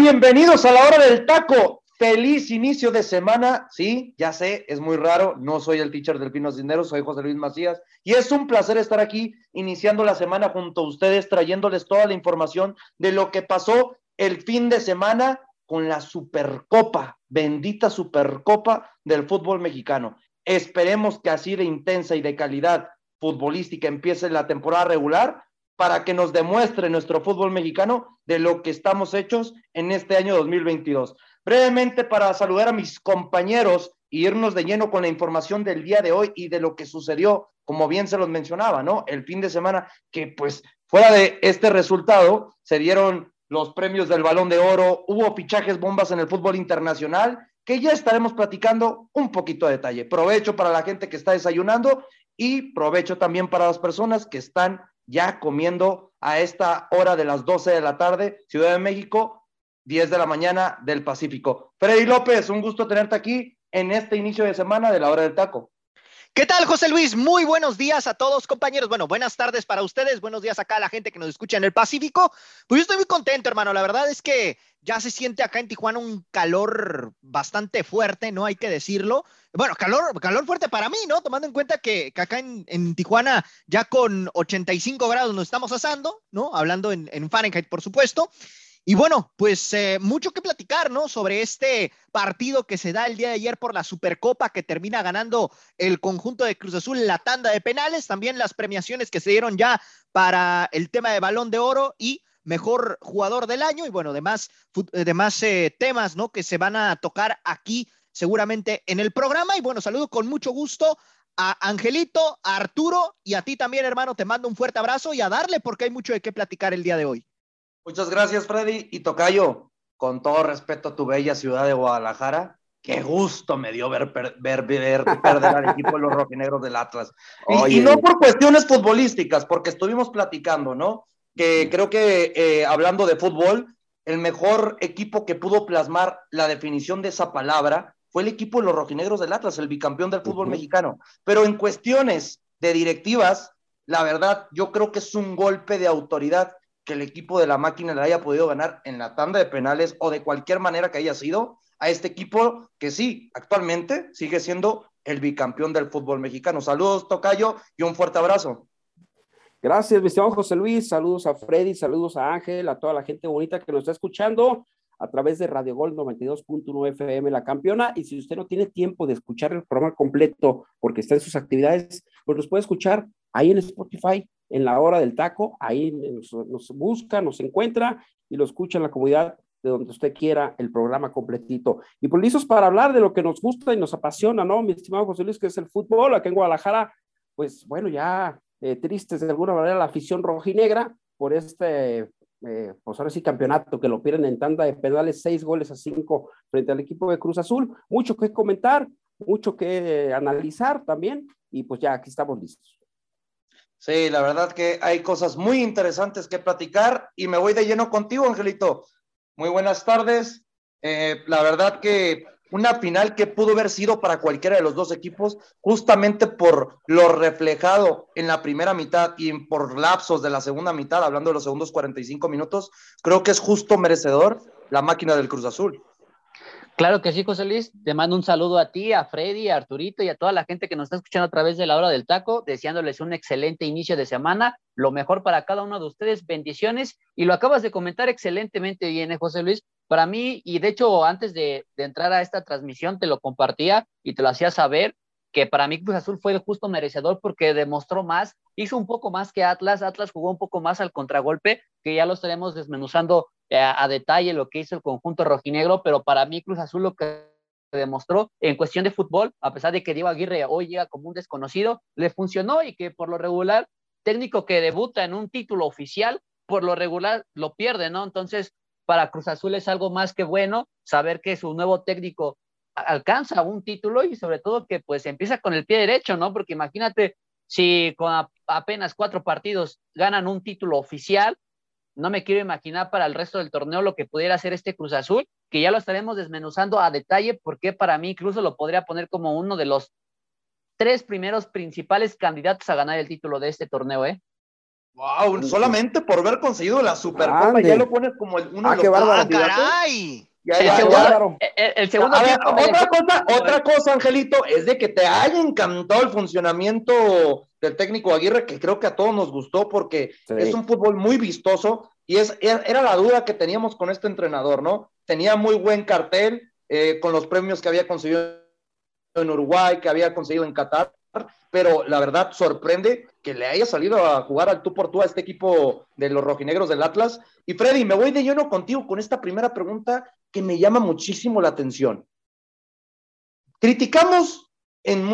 Bienvenidos a la hora del taco. Feliz inicio de semana. Sí, ya sé, es muy raro. No soy el teacher del Pino Cisneros, soy José Luis Macías. Y es un placer estar aquí iniciando la semana junto a ustedes, trayéndoles toda la información de lo que pasó el fin de semana con la Supercopa, bendita Supercopa del fútbol mexicano. Esperemos que así de intensa y de calidad futbolística empiece la temporada regular para que nos demuestre nuestro fútbol mexicano de lo que estamos hechos en este año 2022. Brevemente, para saludar a mis compañeros y irnos de lleno con la información del día de hoy y de lo que sucedió, como bien se los mencionaba, ¿no? El fin de semana, que pues fuera de este resultado, se dieron los premios del Balón de Oro, hubo fichajes bombas en el fútbol internacional, que ya estaremos platicando un poquito de detalle. Provecho para la gente que está desayunando y provecho también para las personas que están ya comiendo a esta hora de las 12 de la tarde, Ciudad de México, 10 de la mañana del Pacífico. Freddy López, un gusto tenerte aquí en este inicio de semana de la hora del taco. ¿Qué tal, José Luis? Muy buenos días a todos, compañeros. Bueno, buenas tardes para ustedes, buenos días acá a la gente que nos escucha en el Pacífico. Pues yo estoy muy contento, hermano. La verdad es que ya se siente acá en Tijuana un calor bastante fuerte, ¿no? Hay que decirlo. Bueno, calor, calor fuerte para mí, ¿no? Tomando en cuenta que, acá en, Tijuana ya con 85 grados nos estamos asando, ¿no? Hablando en, en Fahrenheit, por supuesto. Y bueno, pues eh, mucho que platicar, ¿no? Sobre este partido que se da el día de ayer por la Supercopa que termina ganando el conjunto de Cruz Azul la tanda de penales, también las premiaciones que se dieron ya para el tema de balón de oro y mejor jugador del año y bueno, demás, demás eh, temas, ¿no? Que se van a tocar aquí seguramente en el programa. Y bueno, saludo con mucho gusto a Angelito, a Arturo y a ti también, hermano. Te mando un fuerte abrazo y a darle porque hay mucho de qué platicar el día de hoy. Muchas gracias, Freddy. Y Tocayo, con todo respeto a tu bella ciudad de Guadalajara, qué gusto me dio ver, ver, ver, perder al equipo de los rojinegros del Atlas. Y, no por cuestiones futbolísticas, porque estuvimos platicando, ¿no? Que creo que eh, hablando de fútbol, el mejor equipo que pudo plasmar la definición de esa palabra fue el equipo de los rojinegros del Atlas, el bicampeón del fútbol mexicano. Pero en cuestiones de directivas, la verdad, yo creo que es un golpe de autoridad que el equipo de la máquina le haya podido ganar en la tanda de penales o de cualquier manera que haya sido a este equipo que sí, actualmente sigue siendo el bicampeón del fútbol mexicano. Saludos, Tocayo, y un fuerte abrazo. Gracias, mi estimado José Luis. Saludos a Freddy, saludos a Ángel, a toda la gente bonita que nos está escuchando a través de Radio Gol 92.1 FM La Campeona. Y si usted no tiene tiempo de escuchar el programa completo porque está en sus actividades, pues nos puede escuchar ahí en Spotify, en la hora del taco. Ahí nos, busca, nos encuentra y lo escucha en la comunidad de donde usted quiera el programa completito. Y pues listos para hablar de lo que nos gusta y nos apasiona, ¿no? Mi estimado José Luis, que es el fútbol. Aquí en Guadalajara, pues bueno, ya eh, tristes de alguna manera la afición rojinegra por este eh, pues ahora sí campeonato, que lo pierden en tanda de penales, seis goles a cinco frente al equipo de Cruz Azul. Mucho que comentar, mucho que analizar también, y pues ya aquí estamos listos. Sí, la verdad que hay cosas muy interesantes que platicar y me voy de lleno contigo, Angelito. Muy buenas tardes. Eh, la verdad que una final que pudo haber sido para cualquiera de los dos equipos, justamente por lo reflejado en la primera mitad y por lapsos de la segunda mitad, hablando de los segundos 45 minutos, creo que es justo merecedor la máquina del Cruz Azul. Claro que sí, José Luis. Te mando un saludo a ti, a Freddy, a Arturito y a toda la gente que nos está escuchando a través de la hora del taco, deseándoles un excelente inicio de semana, lo mejor para cada uno de ustedes, bendiciones. Y lo acabas de comentar excelentemente bien, ¿eh, José Luis. Para mí, y de hecho antes de, entrar a esta transmisión te lo compartía y te lo hacía saber, que para mí Cruz Azul fue el justo merecedor porque demostró más, hizo un poco más que Atlas, Atlas jugó un poco más al contragolpe, que ya lo estaremos desmenuzando eh, a, detalle lo que hizo el conjunto rojinegro, pero para mí Cruz Azul lo que demostró en cuestión de fútbol, a pesar de que Diego Aguirre hoy llega como un desconocido, le funcionó y que por lo regular, técnico que debuta en un título oficial, por lo regular lo pierde, ¿no? Entonces, para Cruz Azul es algo más que bueno saber que su nuevo técnico alcanza un título y sobre todo que pues empieza con el pie derecho, ¿no? Porque imagínate si con apenas cuatro partidos ganan un título oficial, no me quiero imaginar para el resto del torneo lo que pudiera hacer este Cruz Azul, que ya lo estaremos desmenuzando a detalle, porque para mí incluso lo podría poner como uno de los tres primeros principales candidatos a ganar el título de este torneo, ¿eh? Wow, solamente por haber conseguido la Supercopa ya lo pones como el, uno ah, de los ¡Ah, caray! el, segundo, el, segundo otra cosa, otra cosa, Angelito, es de que te haya encantado el funcionamiento del técnico Aguirre, que creo que a todos nos gustó porque es un fútbol muy vistoso y es, era la duda que teníamos con este entrenador, ¿no? Tenía muy buen cartel eh, con los premios que había conseguido en Uruguay, que había conseguido en Qatar, pero la verdad sorprende que le haya salido a jugar al tú por tú a este equipo de los rojinegros del Atlas. Y Freddy, me voy de lleno contigo con esta primera pregunta que me llama muchísimo la atención. Criticamos, en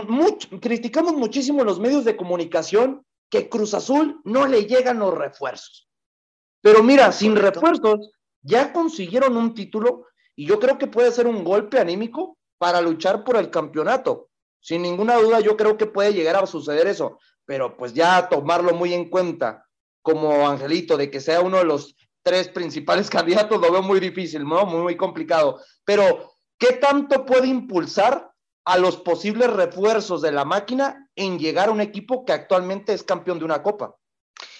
criticamos muchísimo en los medios de comunicación que Cruz Azul no le llegan los refuerzos. Pero mira, sin refuerzos ya consiguieron un título y yo creo que puede ser un golpe anímico para luchar por el campeonato. Sin ninguna duda, yo creo que puede llegar a suceder eso, pero pues ya tomarlo muy en cuenta como Angelito, de que sea uno de los tres principales candidatos, lo veo muy difícil, ¿no? Muy, muy complicado. Pero, ¿qué tanto puede impulsar a los posibles refuerzos de la máquina en llegar a un equipo que actualmente es campeón de una copa?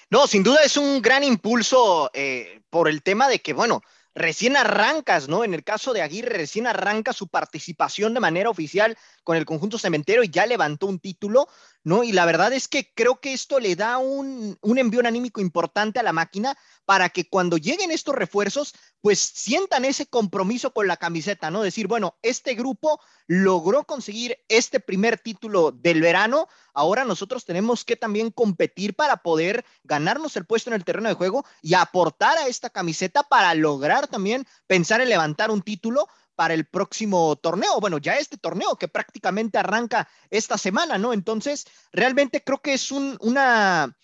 No, sin duda es un gran impulso eh, por el tema de que, bueno, recién arrancas, ¿no? En el caso de Aguirre, recién arranca su participación de manera oficial con el conjunto cementero y ya levantó un título, ¿no? Y la verdad es que creo que esto le da un, un envío anímico importante a la máquina para que cuando lleguen estos refuerzos, pues sientan ese compromiso con la camiseta, ¿no? Decir, bueno, este grupo logró conseguir este primer título del verano, ahora nosotros tenemos que también competir para poder ganarnos el puesto en el terreno de juego y aportar a esta camiseta para lograr también pensar en levantar un título para el próximo torneo. Bueno, ya este torneo que prácticamente arranca esta semana, ¿no? Entonces, realmente creo que es un, una,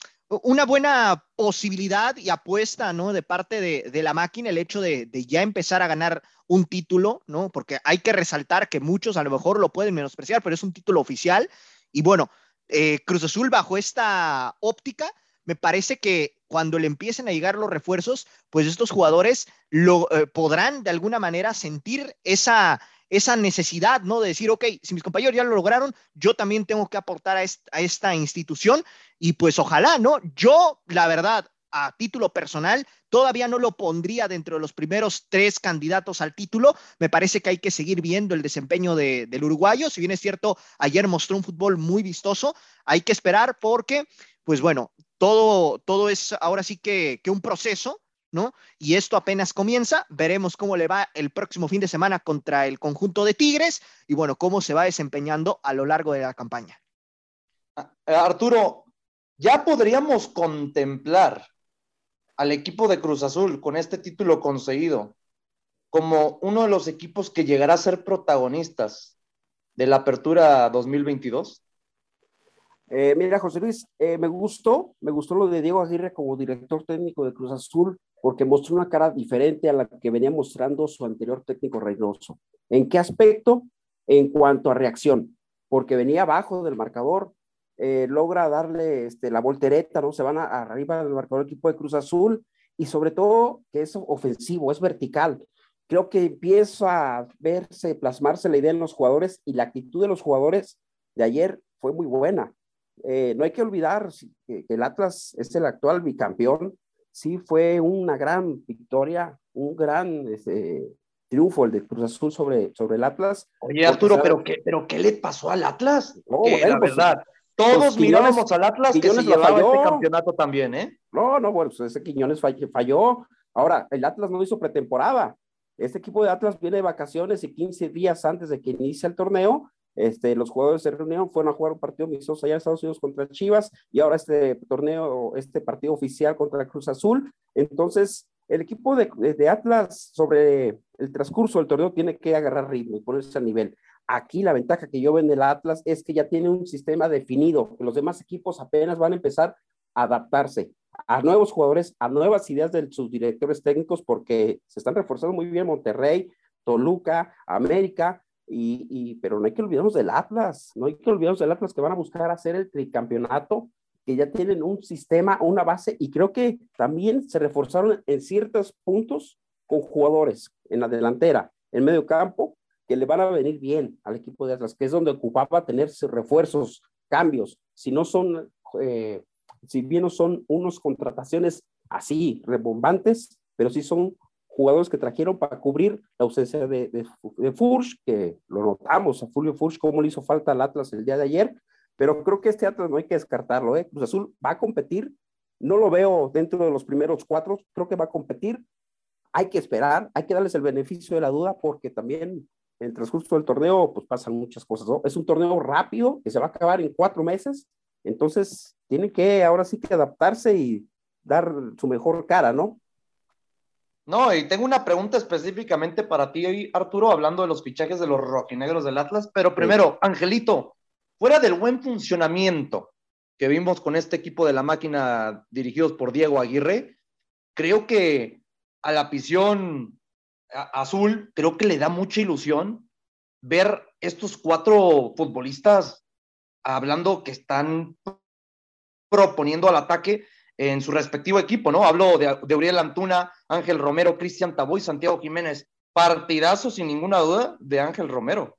una buena posibilidad y apuesta, ¿no? De parte de, la máquina el hecho de, ya empezar a ganar un título, ¿no? Porque hay que resaltar que muchos a lo mejor lo pueden menospreciar, pero es un título oficial. Y bueno, eh, Cruz Azul bajo esta óptica, me parece que cuando le empiecen a llegar los refuerzos, pues estos jugadores lo eh, podrán de alguna manera sentir esa, esa necesidad, ¿no? De decir, ok, si mis compañeros ya lo lograron, yo también tengo que aportar a, esta institución y pues ojalá, ¿no? Yo, la verdad, a título personal, todavía no lo pondría dentro de los primeros tres candidatos al título. Me parece que hay que seguir viendo el desempeño del uruguayo. Si bien es cierto, ayer mostró un fútbol muy vistoso, hay que esperar porque, pues bueno, todo, todo es ahora sí que, que un proceso ¿no? Y esto apenas comienza, veremos cómo le va el próximo fin de semana contra el conjunto de Tigres y bueno, cómo se va desempeñando a lo largo de la campaña. Ah, eh, Arturo, ya podríamos contemplar al equipo de Cruz Azul con este título conseguido como uno de los equipos que llegará a ser protagonistas de la apertura 2022? Eh, mira, José Luis, eh, me gustó, me gustó lo de Diego Aguirre como director técnico de Cruz Azul, porque mostró una cara diferente a la que venía mostrando su anterior técnico Reynoso. ¿En qué aspecto? En cuanto a reacción, porque venía abajo del marcador, eh, logra darle este, la voltereta, ¿no? Se van a, arriba del marcador equipo de Cruz Azul y sobre todo que es ofensivo, es vertical. Creo que empieza a verse, plasmarse la idea en los jugadores y la actitud de los jugadores de ayer fue muy buena eh, no hay que olvidar que, el Atlas es el actual bicampeón. Sí, fue una gran victoria, un gran este, triunfo el de Cruz Azul sobre, sobre el Atlas. Oye, Arturo, ¿pero qué, ¿pero qué le pasó al Atlas? No, la pues, verdad. Todos pues, mirábamos al Atlas que se llevaba este campeonato también, ¿eh? No, no, bueno, pues ese Quiñones falló. Ahora, el Atlas no hizo pretemporada. Este equipo de Atlas viene de vacaciones y 15 días antes de que inicie el torneo este, los jugadores se reunieron, fueron a jugar un partido amistoso allá en Estados Unidos contra Chivas y ahora este torneo, este partido oficial contra Cruz Azul. Entonces, el equipo de, Atlas sobre el transcurso del torneo tiene que agarrar ritmo y ponerse a nivel. Aquí la ventaja que yo veo en el Atlas es que ya tiene un sistema definido, que los demás equipos apenas van a empezar a adaptarse. a nuevos jugadores, a nuevas ideas de sus directores técnicos, porque se están reforzando muy bien Monterrey, Toluca, América, y, pero no hay que olvidarnos del Atlas, no hay que olvidarnos del Atlas que van a buscar hacer el tricampeonato, que ya tienen un sistema, una base, y creo que también se reforzaron en ciertos puntos con jugadores en la delantera, en medio campo, que le van a venir bien al equipo de Atlas, que es donde ocupaba tener refuerzos, cambios, si no son, eh, si bien no son unos contrataciones así, rebombantes, pero sí son jugadores que trajeron para cubrir la ausencia de, de, Furch, que lo notamos a Julio Furch, cómo le hizo falta al Atlas el día de ayer, pero creo que este Atlas no hay que descartarlo, ¿eh? Cruz Azul va a competir, no lo veo dentro de los primeros cuatro, creo que va a competir, hay que esperar, hay que darles el beneficio de la duda, porque también en el transcurso del torneo, pues pasan muchas cosas, ¿no? Es un torneo rápido, que se va a acabar en cuatro meses, entonces tienen que ahora sí que adaptarse y dar su mejor cara, ¿no? No, y tengo una pregunta específicamente para ti, Arturo, hablando de los fichajes de los rojinegros del Atlas, pero primero, Angelito, fuera del buen funcionamiento que vimos con este equipo de la máquina dirigidos por Diego Aguirre, creo que a la afición azul, creo que le da mucha ilusión ver estos cuatro futbolistas hablando que están proponiendo al ataque en su respectivo equipo, ¿no? Hablo de, Uriel Antuna, Ángel Romero, Cristian Taboy, Santiago Jiménez. Partidazo, sin ninguna duda, de Ángel Romero.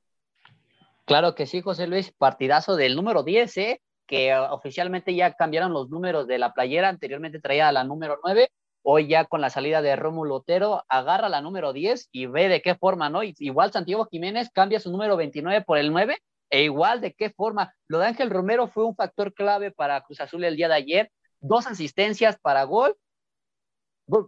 Claro que sí, José Luis, partidazo del número 10, ¿eh? que oficialmente ya cambiaron los números de la playera, anteriormente traía la número 9, hoy ya con la salida de Rómulo Otero, agarra la número 10 y ve de qué forma, ¿no? Igual Santiago Jiménez cambia su número 29 por el 9, e igual de qué forma. Lo de Ángel Romero fue un factor clave para Cruz Azul el día de ayer, dos asistencias para gol,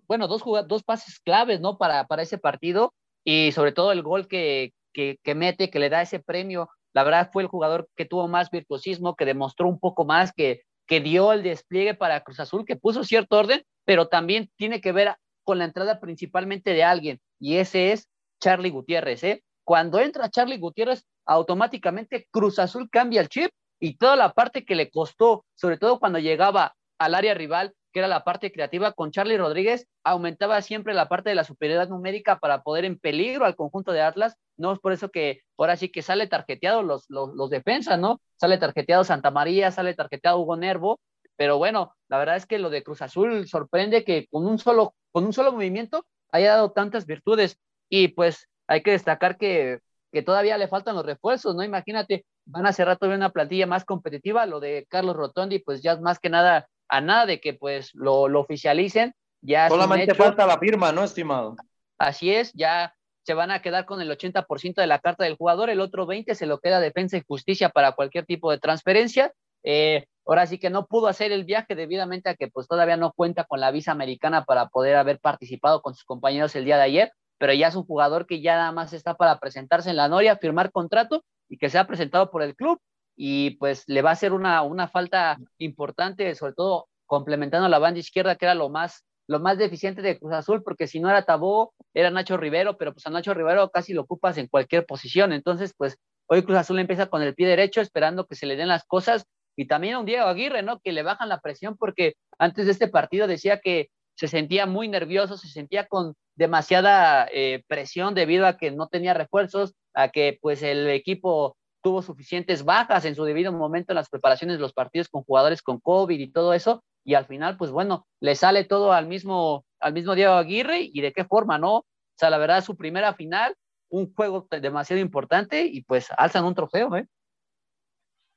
bueno, dos, dos pases claves, ¿no? Para, para ese partido y sobre todo el gol que, que, mete, que le da ese premio. La verdad fue el jugador que tuvo más virtuosismo, que demostró un poco más, que, que dio el despliegue para Cruz Azul, que puso cierto orden, pero también tiene que ver con la entrada principalmente de alguien, y ese es Charlie Gutiérrez. ¿eh? Cuando entra Charlie Gutiérrez, automáticamente Cruz Azul cambia el chip y toda la parte que le costó, sobre todo cuando llegaba al área rival, que era la parte creativa, con Charlie Rodríguez aumentaba siempre la parte de la superioridad numérica para poder en peligro al conjunto de Atlas. No es por eso que ahora sí que sale tarjeteado los, los, los defensas, ¿no? Sale tarjeteado Santa María, sale tarjeteado Hugo Nervo, pero bueno, la verdad es que lo de Cruz Azul sorprende que con un solo, con un solo movimiento haya dado tantas virtudes y pues hay que destacar que, que todavía le faltan los refuerzos, ¿no? Imagínate, van a cerrar todavía una plantilla más competitiva, lo de Carlos Rotondi, pues ya más que nada a nada de que pues lo, lo oficialicen. Ya Solamente falta la firma, ¿no, estimado? Así es, ya se van a quedar con el 80% de la carta del jugador, el otro 20% se lo queda defensa y justicia para cualquier tipo de transferencia. Eh, ahora sí que no pudo hacer el viaje debidamente a que pues todavía no cuenta con la visa americana para poder haber participado con sus compañeros el día de ayer, pero ya es un jugador que ya nada más está para presentarse en la Noria, firmar contrato y que se ha presentado por el club y pues le va a hacer una, una falta importante, sobre todo complementando la banda izquierda, que era lo más, lo más deficiente de Cruz Azul, porque si no era Tabó, era Nacho Rivero, pero pues a Nacho Rivero casi lo ocupas en cualquier posición. Entonces, pues hoy Cruz Azul empieza con el pie derecho, esperando que se le den las cosas. Y también a un Diego Aguirre, ¿no? Que le bajan la presión porque antes de este partido decía que se sentía muy nervioso, se sentía con demasiada eh, presión debido a que no tenía refuerzos, a que pues el equipo tuvo suficientes bajas en su debido momento en las preparaciones de los partidos con jugadores con COVID y todo eso, y al final, pues bueno, le sale todo al mismo, al mismo Diego Aguirre y de qué forma, ¿no? O sea, la verdad, su primera final, un juego demasiado importante y pues alzan un trofeo, ¿eh?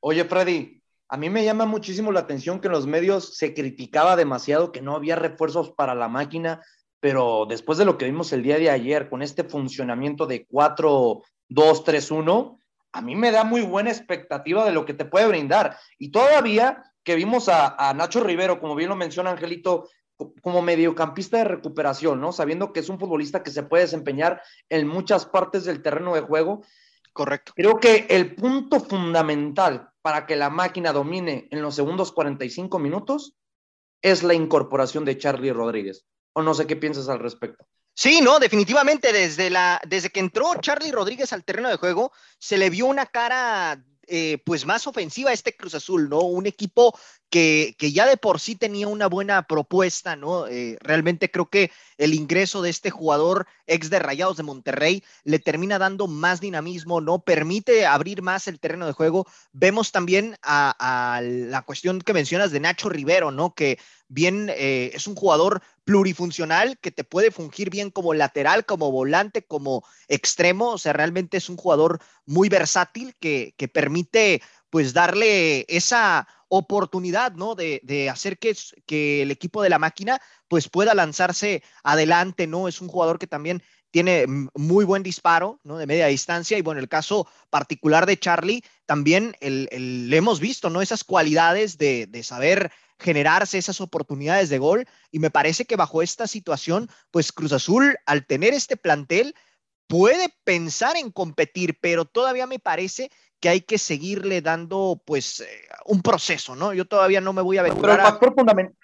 Oye, Freddy, a mí me llama muchísimo la atención que en los medios se criticaba demasiado que no había refuerzos para la máquina, pero después de lo que vimos el día de ayer con este funcionamiento de 4-2-3-1, a mí me da muy buena expectativa de lo que te puede brindar. Y todavía que vimos a, Nacho Rivero, como bien lo menciona Angelito, como mediocampista de recuperación, ¿no? Sabiendo que es un futbolista que se puede desempeñar en muchas partes del terreno de juego. Correcto. Creo que el punto fundamental para que la máquina domine en los segundos 45 minutos es la incorporación de Charlie Rodríguez. O no sé qué piensas al respecto. Sí, no, definitivamente desde, la, desde que entró Charlie Rodríguez al terreno de juego, se le vio una cara eh, pues más ofensiva a este Cruz Azul, ¿no? Un equipo que, ya de por sí tenía una buena propuesta, ¿no? Eh, realmente creo que el ingreso de este jugador ex de Rayados de Monterrey le termina dando más dinamismo, ¿no? Permite abrir más el terreno de juego. Vemos también a, la cuestión que mencionas de Nacho Rivero, ¿no? Que bien eh, es un jugador plurifuncional que te puede fungir bien como lateral, como volante, como extremo. O sea, realmente es un jugador muy versátil que, que permite pues darle esa oportunidad, ¿no? De, de hacer que, que, el equipo de la máquina pues pueda lanzarse adelante, ¿no? Es un jugador que también tiene muy buen disparo, ¿no? De media distancia y bueno, el caso particular de Charlie, también le hemos visto, ¿no? Esas cualidades de, de saber generarse esas oportunidades de gol y me parece que bajo esta situación, pues Cruz Azul, al tener este plantel, puede pensar en competir, pero todavía me parece que hay que seguirle dando, pues, eh, un proceso, ¿no? Yo todavía no me voy a ver. Pero el factor fundamental.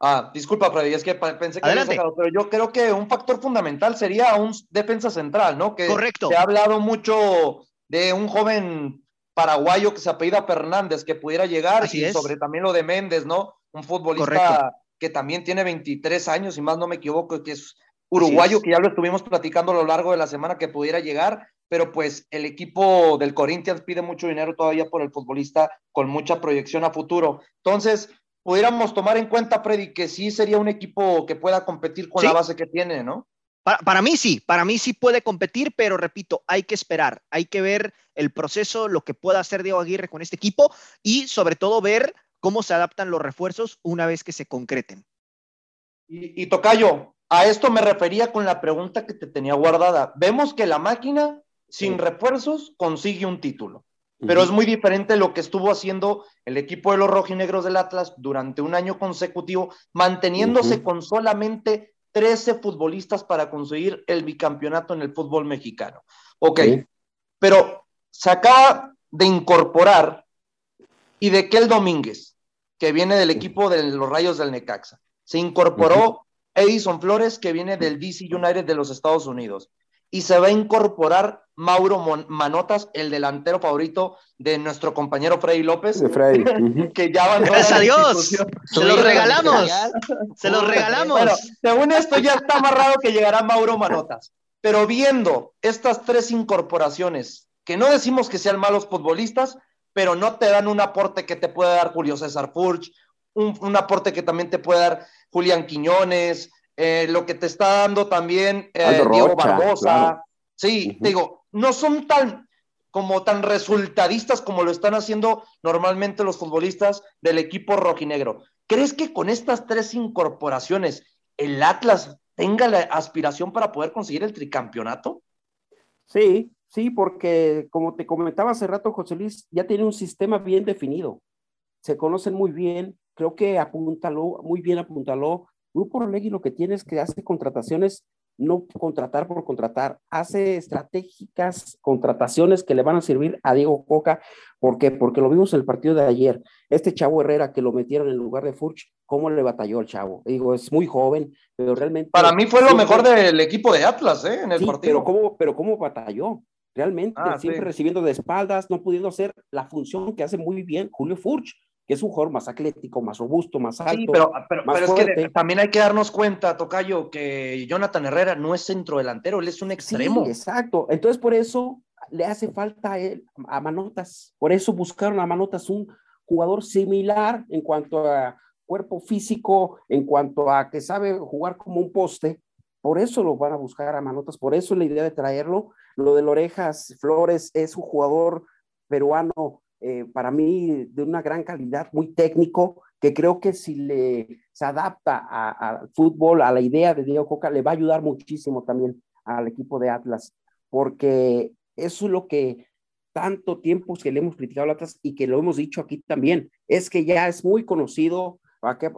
Ah, disculpa, Freddy, es que pensé que había sacado, pero yo creo que un factor fundamental sería un defensa central, ¿no? Que Correcto. Se ha hablado mucho de un joven paraguayo que se apellida Fernández que pudiera llegar y sobre también lo de Méndez, ¿no? Un futbolista que también tiene 23 años, y más no me equivoco, que es uruguayo, que ya lo estuvimos platicando a lo largo de la semana que pudiera llegar pero pues el equipo del Corinthians pide mucho dinero todavía por el futbolista con mucha proyección a futuro. Entonces, pudiéramos tomar en cuenta, Freddy, que sí sería un equipo que pueda competir con la base que tiene, ¿no? Para, mí sí, para mí sí puede competir, pero repito, hay que esperar, hay que ver el proceso, lo que pueda hacer Diego Aguirre con este equipo y sobre todo ver cómo se adaptan los refuerzos una vez que se concreten. Y, y Tocayo, a esto me refería con la pregunta que te tenía guardada. Vemos que la máquina sin refuerzos consigue un título. Pero es muy diferente lo que estuvo haciendo el equipo de los rojinegros del Atlas durante un año consecutivo, manteniéndose con solamente 13 futbolistas para conseguir el bicampeonato en el fútbol mexicano. Ok, pero se acaba de incorporar y de el Domínguez, que viene del equipo de los Rayos del Necaxa. Se incorporó Edison Flores, que viene del DC United de los Estados Unidos y se va a incorporar Mauro Manotas, el delantero favorito de nuestro compañero Freddy López. que ya va Gracias a Dios. Se los regalamos. Se los regalamos. Bueno, según esto ya está amarrado que llegará Mauro Manotas. Pero viendo estas tres incorporaciones, que no decimos que sean malos futbolistas, pero no te dan un aporte que te puede dar Julio César Furch, un, un aporte que también te puede dar Julián Quiñones, eh, lo que te está dando también eh, Diego Barbosa. Sí, digo, no son tan como tan resultadistas como lo están haciendo normalmente los futbolistas del equipo rojinegro. ¿Crees que con estas tres incorporaciones el Atlas tenga la aspiración para poder conseguir el tricampeonato? Sí, sí, porque como te comentaba hace rato, José Luis, ya tiene un sistema bien definido. Se conocen muy bien, creo que apuntaló, muy bien apuntaló Grupo Orlegui lo que tiene es que hace contrataciones, no contratar por contratar, hace estratégicas contrataciones que le van a servir a Diego Coca. ¿Por qué? Porque lo vimos en el partido de ayer. Este chavo Herrera que lo metieron en lugar de Furch, ¿cómo le batalló el chavo? Digo, es muy joven, pero realmente. Para mí fue lo mejor del equipo de Atlas, ¿eh? En el partido. Pero ¿cómo, pero ¿cómo batalló? Realmente, ah, siempre recibiendo de espaldas, no pudiendo hacer la función que hace muy bien Julio Furch que es un jugador más atlético, más robusto, más alto. Sí, pero, pero, es que también hay que darnos cuenta, Tocayo, que Jonathan Herrera no es centrodelantero, él es un extremo. Sí, exacto. Entonces, por eso le hace falta a, él, a Manotas. Por eso buscaron a Manotas un jugador similar en cuanto a cuerpo físico, en cuanto a que sabe jugar como un poste. Por eso lo van a buscar a Manotas, por eso la idea de traerlo. Lo de Orejas Flores es un jugador peruano eh, para mí de una gran calidad, muy técnico, que creo que si le, se adapta al fútbol, a la idea de Diego Coca, le va a ayudar muchísimo también al equipo de Atlas, porque eso es lo que tanto tiempo que le hemos criticado a Atlas y que lo hemos dicho aquí también, es que ya es muy conocido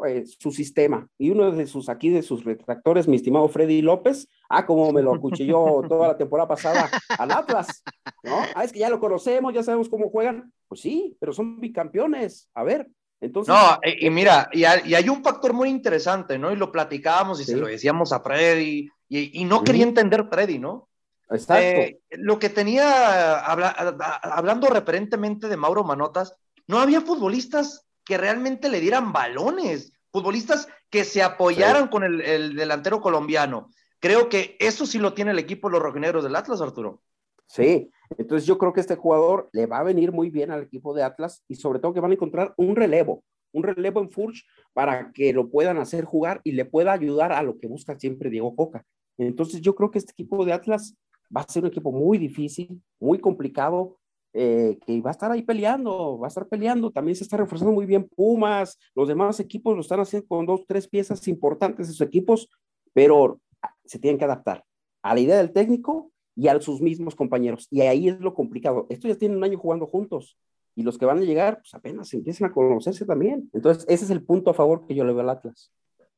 eh, su sistema. Y uno de sus aquí, de sus retractores, mi estimado Freddy López, ah, como me lo acuchilló toda la temporada pasada al Atlas, ¿no? Ah, es que ya lo conocemos, ya sabemos cómo juegan. Pues sí, pero son bicampeones. A ver, entonces. No, y, mira, y hay, un factor muy interesante, ¿no? Y lo platicábamos y se lo decíamos a Freddy, y, no quería entender Freddy, ¿no? Exacto. Eh, lo que tenía, hablando referentemente de Mauro Manotas, no había futbolistas que realmente le dieran balones, futbolistas que se apoyaran con el, el, delantero colombiano. Creo que eso sí lo tiene el equipo de los rojinegros del Atlas, Arturo. Sí, entonces yo creo que este jugador le va a venir muy bien al equipo de Atlas y sobre todo que van a encontrar un relevo, un relevo en Furch para que lo puedan hacer jugar y le pueda ayudar a lo que busca siempre Diego Coca. Entonces yo creo que este equipo de Atlas va a ser un equipo muy difícil, muy complicado, eh, que va a estar ahí peleando, va a estar peleando. También se está reforzando muy bien Pumas, los demás equipos lo están haciendo con dos, tres piezas importantes de sus equipos, pero se tienen que adaptar a la idea del técnico y a sus mismos compañeros. Y ahí es lo complicado. Estos ya tienen un año jugando juntos y los que van a llegar, pues apenas empiezan a conocerse también. Entonces, ese es el punto a favor que yo le veo al Atlas.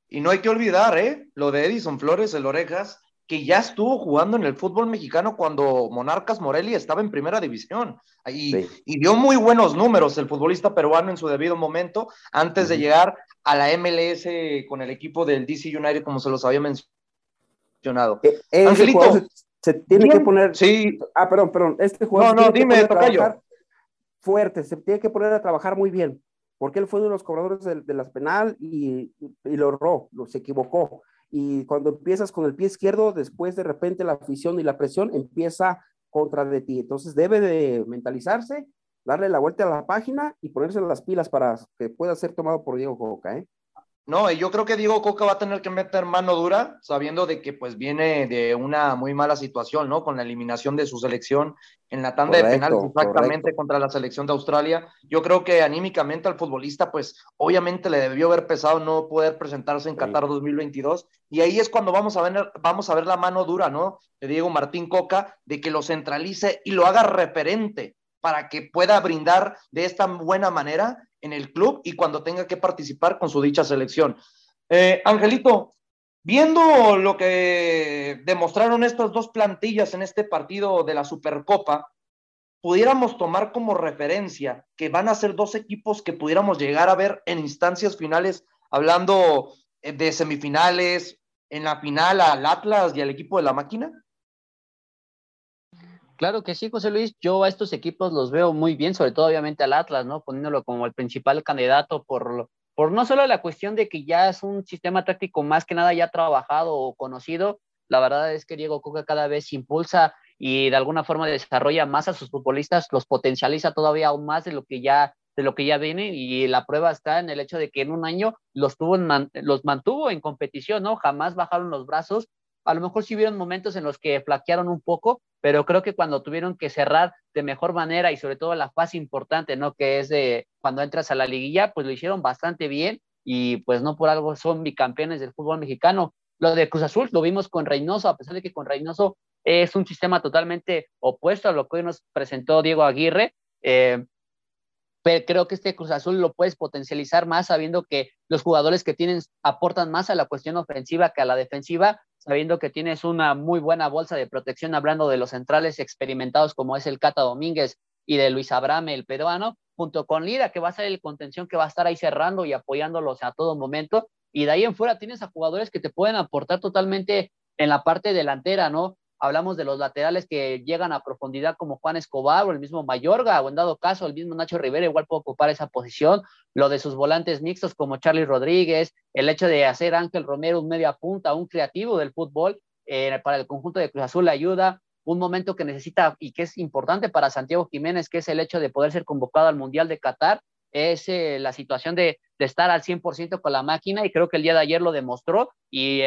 Y no hay que olvidar, ¿eh? Lo de Edison Flores, el Orejas, que ya estuvo jugando en el fútbol mexicano cuando Monarcas Morelia estaba en primera división. Y, y dio muy buenos números el futbolista peruano en su debido momento, antes de llegar a la MLS con el equipo del DC United, como se los había mencionado. E, Angelito. Se, tiene que poner. Sí. Ah, perdón, perdón. Este jugador. No, no, dime, tocayo fuerte, se tiene que poner a trabajar muy bien, porque él fue uno de los cobradores de, las penal y, lo erró, lo, se equivocó. Y cuando empiezas con el pie izquierdo, después de repente la afición y la presión empieza contra de ti. Entonces debe de mentalizarse, darle la vuelta a la página y ponerse las pilas para que pueda ser tomado por Diego Coca. ¿eh? No, yo creo que Diego Coca va a tener que meter mano dura, sabiendo de que pues viene de una muy mala situación, ¿no? Con la eliminación de su selección en la tanda de penales exactamente contra la selección de Australia. Yo creo que anímicamente al futbolista, pues obviamente le debió haber pesado no poder presentarse en Qatar 2022. Y ahí es cuando vamos a ver, vamos a ver la mano dura, ¿no? De Diego Martín Coca, de que lo centralice y lo haga referente para que pueda brindar de esta buena manera en el club y cuando tenga que participar con su dicha selección. Eh, Angelito, viendo lo que demostraron estas dos plantillas en este partido de la Supercopa, pudiéramos tomar como referencia que van a ser dos equipos que pudiéramos llegar a ver en instancias finales, hablando eh, de semifinales, en la final al Atlas y al equipo de la máquina? Claro que sí, José Luis. Yo a estos equipos los veo muy bien, sobre todo obviamente al Atlas, ¿no? Poniéndolo como el principal candidato por, por no solo la cuestión de que ya es un sistema táctico más que nada ya trabajado o conocido. La verdad es que Diego Coca cada vez impulsa y de alguna forma desarrolla más a sus futbolistas, los potencializa todavía aún más de lo que ya de lo que ya viene y la prueba está en el hecho de que en un año los, tuvo los mantuvo en competición, ¿no? Jamás bajaron los brazos a lo mejor sí hubieron momentos en los que flaquearon un poco, pero creo que cuando tuvieron que cerrar de mejor manera y sobre todo la fase importante, ¿no? Que es de cuando entras a la liguilla, pues lo hicieron bastante bien y pues no por algo son bicampeones del fútbol mexicano. Lo de Cruz Azul lo vimos con Reynoso, a pesar de que con Reynoso es un sistema totalmente opuesto a lo que hoy nos presentó Diego Aguirre. Eh, pero creo que este Cruz Azul lo puedes potencializar más sabiendo que los jugadores que tienen aportan más a la cuestión ofensiva que a la defensiva sabiendo que tienes una muy buena bolsa de protección, hablando de los centrales experimentados como es el Cata Domínguez y de Luis Abrame, el peruano, junto con Lira, que va a ser el contención que va a estar ahí cerrando y apoyándolos a todo momento. Y de ahí en fuera tienes a jugadores que te pueden aportar totalmente en la parte delantera, ¿no? Hablamos de los laterales que llegan a profundidad como Juan Escobar o el mismo Mayorga, o en dado caso el mismo Nacho Rivera igual puede ocupar esa posición. Lo de sus volantes mixtos como Charlie Rodríguez, el hecho de hacer Ángel Romero un media punta, un creativo del fútbol eh, para el conjunto de Cruz Azul ayuda. Un momento que necesita y que es importante para Santiago Jiménez, que es el hecho de poder ser convocado al Mundial de Qatar, es eh, la situación de, estar al 100% con la máquina y creo que el día de ayer lo demostró y,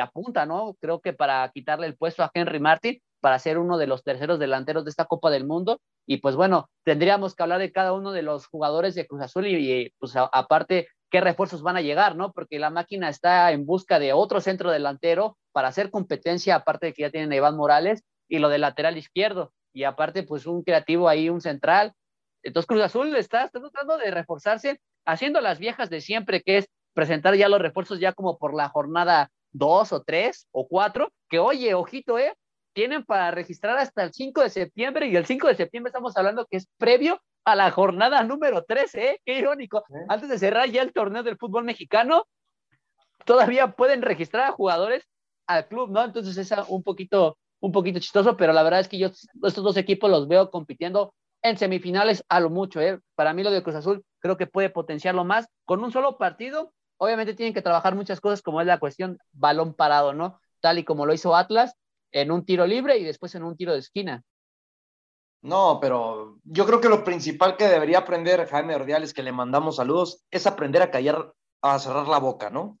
apunta, ¿no? Creo que para quitarle el puesto a Henry Martin, para ser uno de los terceros delanteros de esta Copa del Mundo. Y pues bueno, tendríamos que hablar de cada uno de los jugadores de Cruz Azul y, pues aparte qué refuerzos van a llegar, ¿no? Porque la máquina está en busca de otro centro delantero para hacer competencia, aparte de que ya tienen a Iván Morales y lo del lateral izquierdo. Y aparte, pues un creativo ahí, un central, entonces Cruz Azul está, tratando de reforzarse, haciendo las viejas de siempre, que es presentar ya los refuerzos ya como por la jornada dos o tres o cuatro, que oye, ojito, ¿eh? Tienen para registrar hasta el 5 de septiembre y el 5 de septiembre estamos hablando que es previo a la jornada número 13, ¿eh? Qué irónico. Antes de cerrar ya el torneo del fútbol mexicano, todavía pueden registrar a jugadores al club, ¿no? Entonces es un poquito, un poquito chistoso, pero la verdad es que yo estos dos equipos los veo compitiendo en semifinales a lo mucho. ¿eh? Para mí lo de Cruz Azul creo que puede potenciarlo más. Con un solo partido, obviamente tienen que trabajar muchas cosas, como es la cuestión balón parado, ¿no? Tal y como lo hizo Atlas en un tiro libre y después en un tiro de esquina. No, pero yo creo que lo principal que debería aprender Jaime Ordiales, que le mandamos saludos, es aprender a callar, a cerrar la boca, ¿no?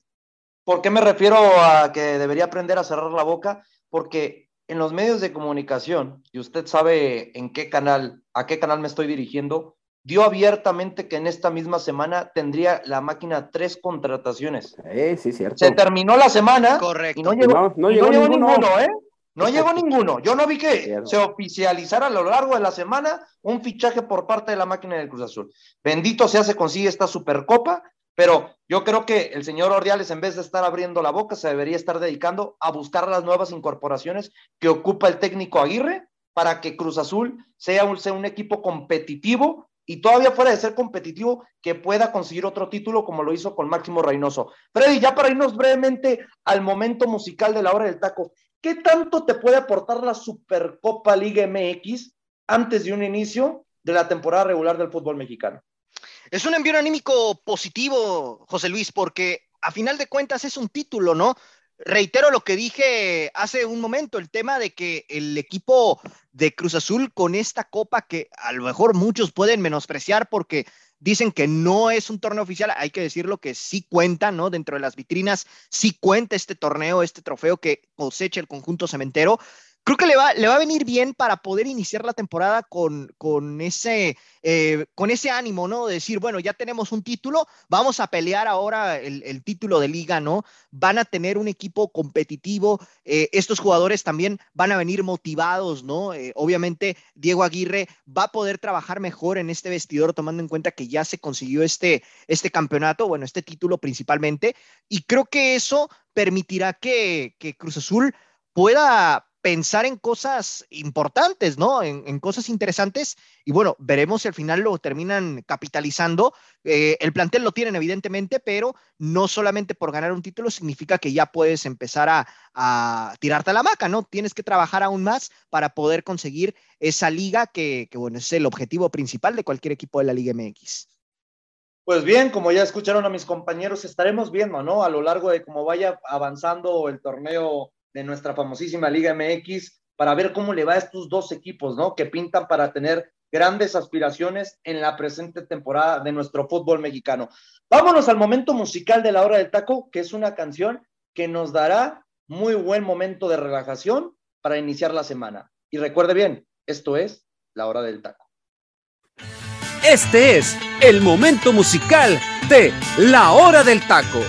¿Por qué me refiero a que debería aprender a cerrar la boca? Porque en los medios de comunicación, y usted sabe en qué canal, a qué canal me estoy dirigiendo, dio abiertamente que en esta misma semana tendría la máquina tres contrataciones. Eh, sí, cierto. Se terminó la semana Correcto. y no llegó, No, no y no llegó llegó ninguno. ninguno, ¿eh? No llegó ninguno. Yo no vi que Cierto. se oficializara a lo largo de la semana un fichaje por parte de la máquina del Cruz Azul. Bendito sea, se consigue esta supercopa, pero yo creo que el señor Ordiales, en vez de estar abriendo la boca, se debería estar dedicando a buscar las nuevas incorporaciones que ocupa el técnico Aguirre para que Cruz Azul sea un, sea un equipo competitivo y todavía fuera de ser competitivo, que pueda conseguir otro título como lo hizo con Máximo Reynoso. Freddy, ya para irnos brevemente al momento musical de la hora del taco, ¿qué tanto te puede aportar la Supercopa Liga MX antes de un inicio de la temporada regular del fútbol mexicano? Es un envío anímico positivo, José Luis, porque a final de cuentas es un título, ¿no? Reitero lo que dije hace un momento, el tema de que el equipo de Cruz Azul con esta copa que a lo mejor muchos pueden menospreciar porque dicen que no es un torneo oficial, hay que decirlo que sí cuenta, ¿no? Dentro de las vitrinas, sí cuenta este torneo, este trofeo que cosecha el conjunto cementero. Creo que le va, le va a venir bien para poder iniciar la temporada con, con, ese, eh, con ese ánimo, ¿no? De decir, bueno, ya tenemos un título, vamos a pelear ahora el, el título de liga, ¿no? Van a tener un equipo competitivo, eh, estos jugadores también van a venir motivados, ¿no? Eh, obviamente Diego Aguirre va a poder trabajar mejor en este vestidor, tomando en cuenta que ya se consiguió este, este campeonato, bueno, este título principalmente, y creo que eso permitirá que, que Cruz Azul pueda pensar en cosas importantes, ¿no? En, cosas interesantes. Y bueno, veremos si al final lo terminan capitalizando. Eh, el plantel lo tienen, evidentemente, pero no solamente por ganar un título significa que ya puedes empezar a, a tirarte a la maca, ¿no? Tienes que trabajar aún más para poder conseguir esa liga que, que, bueno, es el objetivo principal de cualquier equipo de la Liga MX. Pues bien, como ya escucharon a mis compañeros, estaremos viendo, ¿no? A lo largo de cómo vaya avanzando el torneo de nuestra famosísima Liga MX para ver cómo le va a estos dos equipos, ¿no? Que pintan para tener grandes aspiraciones en la presente temporada de nuestro fútbol mexicano. Vámonos al momento musical de la hora del taco, que es una canción que nos dará muy buen momento de relajación para iniciar la semana. Y recuerde bien, esto es la hora del taco. Este es el momento musical de la hora del taco.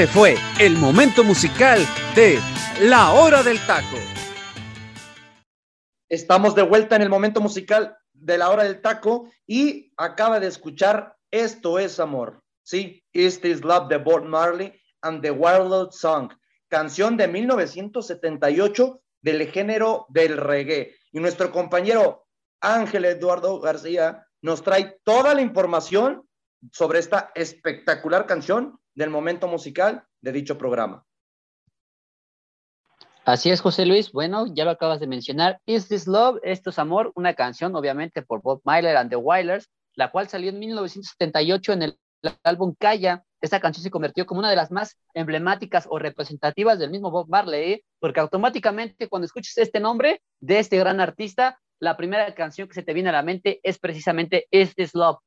Este fue el momento musical de La Hora del Taco. Estamos de vuelta en el momento musical de La Hora del Taco y acaba de escuchar Esto es Amor. Sí, East is Love de Bob Marley and the Wild Song, canción de 1978 del género del reggae. Y nuestro compañero Ángel Eduardo García nos trae toda la información sobre esta espectacular canción del momento musical de dicho programa. Así es, José Luis. Bueno, ya lo acabas de mencionar. Is This Love? Esto es Amor, una canción, obviamente, por Bob Myler and the Wailers, la cual salió en 1978 en el álbum Calla. Esta canción se convirtió como una de las más emblemáticas o representativas del mismo Bob Marley, ¿eh? porque automáticamente cuando escuches este nombre de este gran artista, la primera canción que se te viene a la mente es precisamente Is This Love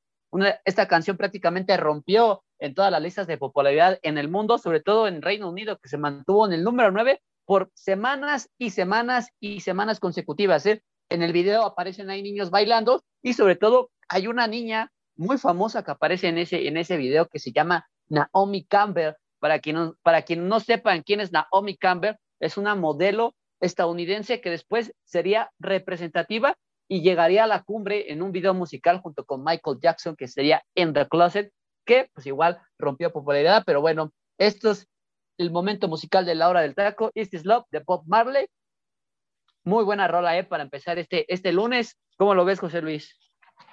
esta canción prácticamente rompió en todas las listas de popularidad en el mundo, sobre todo en Reino Unido, que se mantuvo en el número 9 por semanas y semanas y semanas consecutivas. ¿eh? En el video aparecen ahí niños bailando y sobre todo hay una niña muy famosa que aparece en ese, en ese video que se llama Naomi Campbell. Para quien, para quien no sepan quién es Naomi Campbell, es una modelo estadounidense que después sería representativa y llegaría a la cumbre en un video musical junto con Michael Jackson, que sería In the Closet, que pues igual rompió popularidad, pero bueno, esto es el momento musical de la hora del taco, Is This Love de Bob Marley. Muy buena rola, ¿eh? Para empezar este, este lunes. ¿Cómo lo ves, José Luis?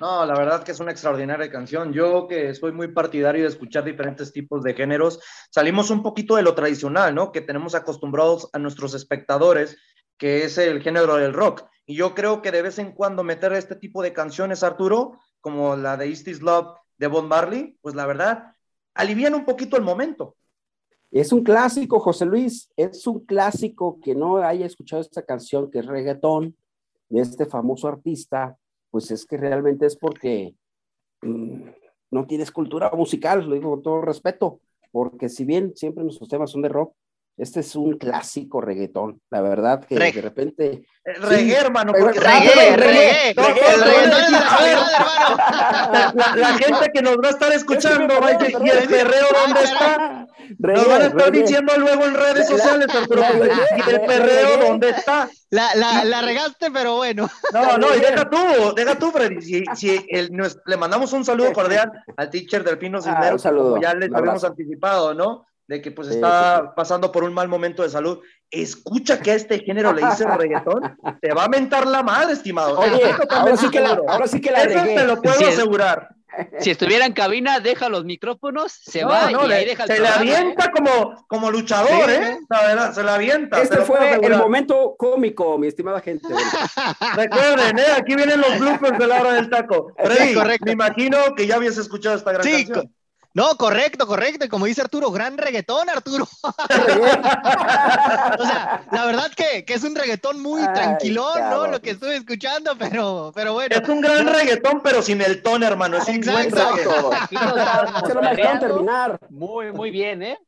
No, la verdad que es una extraordinaria canción. Yo que soy muy partidario de escuchar diferentes tipos de géneros, salimos un poquito de lo tradicional, ¿no? Que tenemos acostumbrados a nuestros espectadores, que es el género del rock. Y yo creo que de vez en cuando meter este tipo de canciones, Arturo, como la de East is Love de Bob Marley, pues la verdad, alivian un poquito el momento. Es un clásico, José Luis, es un clásico que no haya escuchado esta canción, que es reggaetón, de este famoso artista, pues es que realmente es porque mm, no tienes cultura musical, lo digo con todo respeto, porque si bien siempre nuestros temas son de rock, este es un clásico reggaetón, la verdad que de repente. Reggae, hermano, porque reggae, reggae, La gente que nos va a estar escuchando va a decir, ¿y el perreo dónde está? Nos van a estar diciendo luego en redes sociales, Arturo, ¿y el perreo dónde está? La, la, la regaste, pero bueno. No, no, y deja tú, deja tú, Freddy. Si, si el, le mandamos un saludo cordial al teacher del Pino Cisneros, ah, como ya les habíamos anticipado, ¿no? De que pues está pasando por un mal momento de salud, escucha que a este género le dice reggaetón, te va a mentar la madre, estimado. Oye, ahora sí, que la, ahora sí que la Eso te lo puedo asegurar. Si estuviera en cabina, deja los micrófonos, se va y ahí deja el Se le avienta como, como luchador, ¿eh? La verdad, se la avienta. Este fue el momento cómico, mi estimada gente. Recuerden, ¿eh? Aquí vienen los bloopers de la hora del taco. Freddy, correcto. me imagino que ya habías escuchado esta gran sí, canción. No, correcto, correcto. Y como dice Arturo, gran reggaetón, Arturo. o sea, la verdad que, que es un reggaetón muy tranquilón, ¿no? Lo que estuve escuchando, pero, pero bueno. Es un gran reggaetón, pero sin el tono, hermano. Es un buen reggaetón. terminar. Muy, muy bien, ¿eh?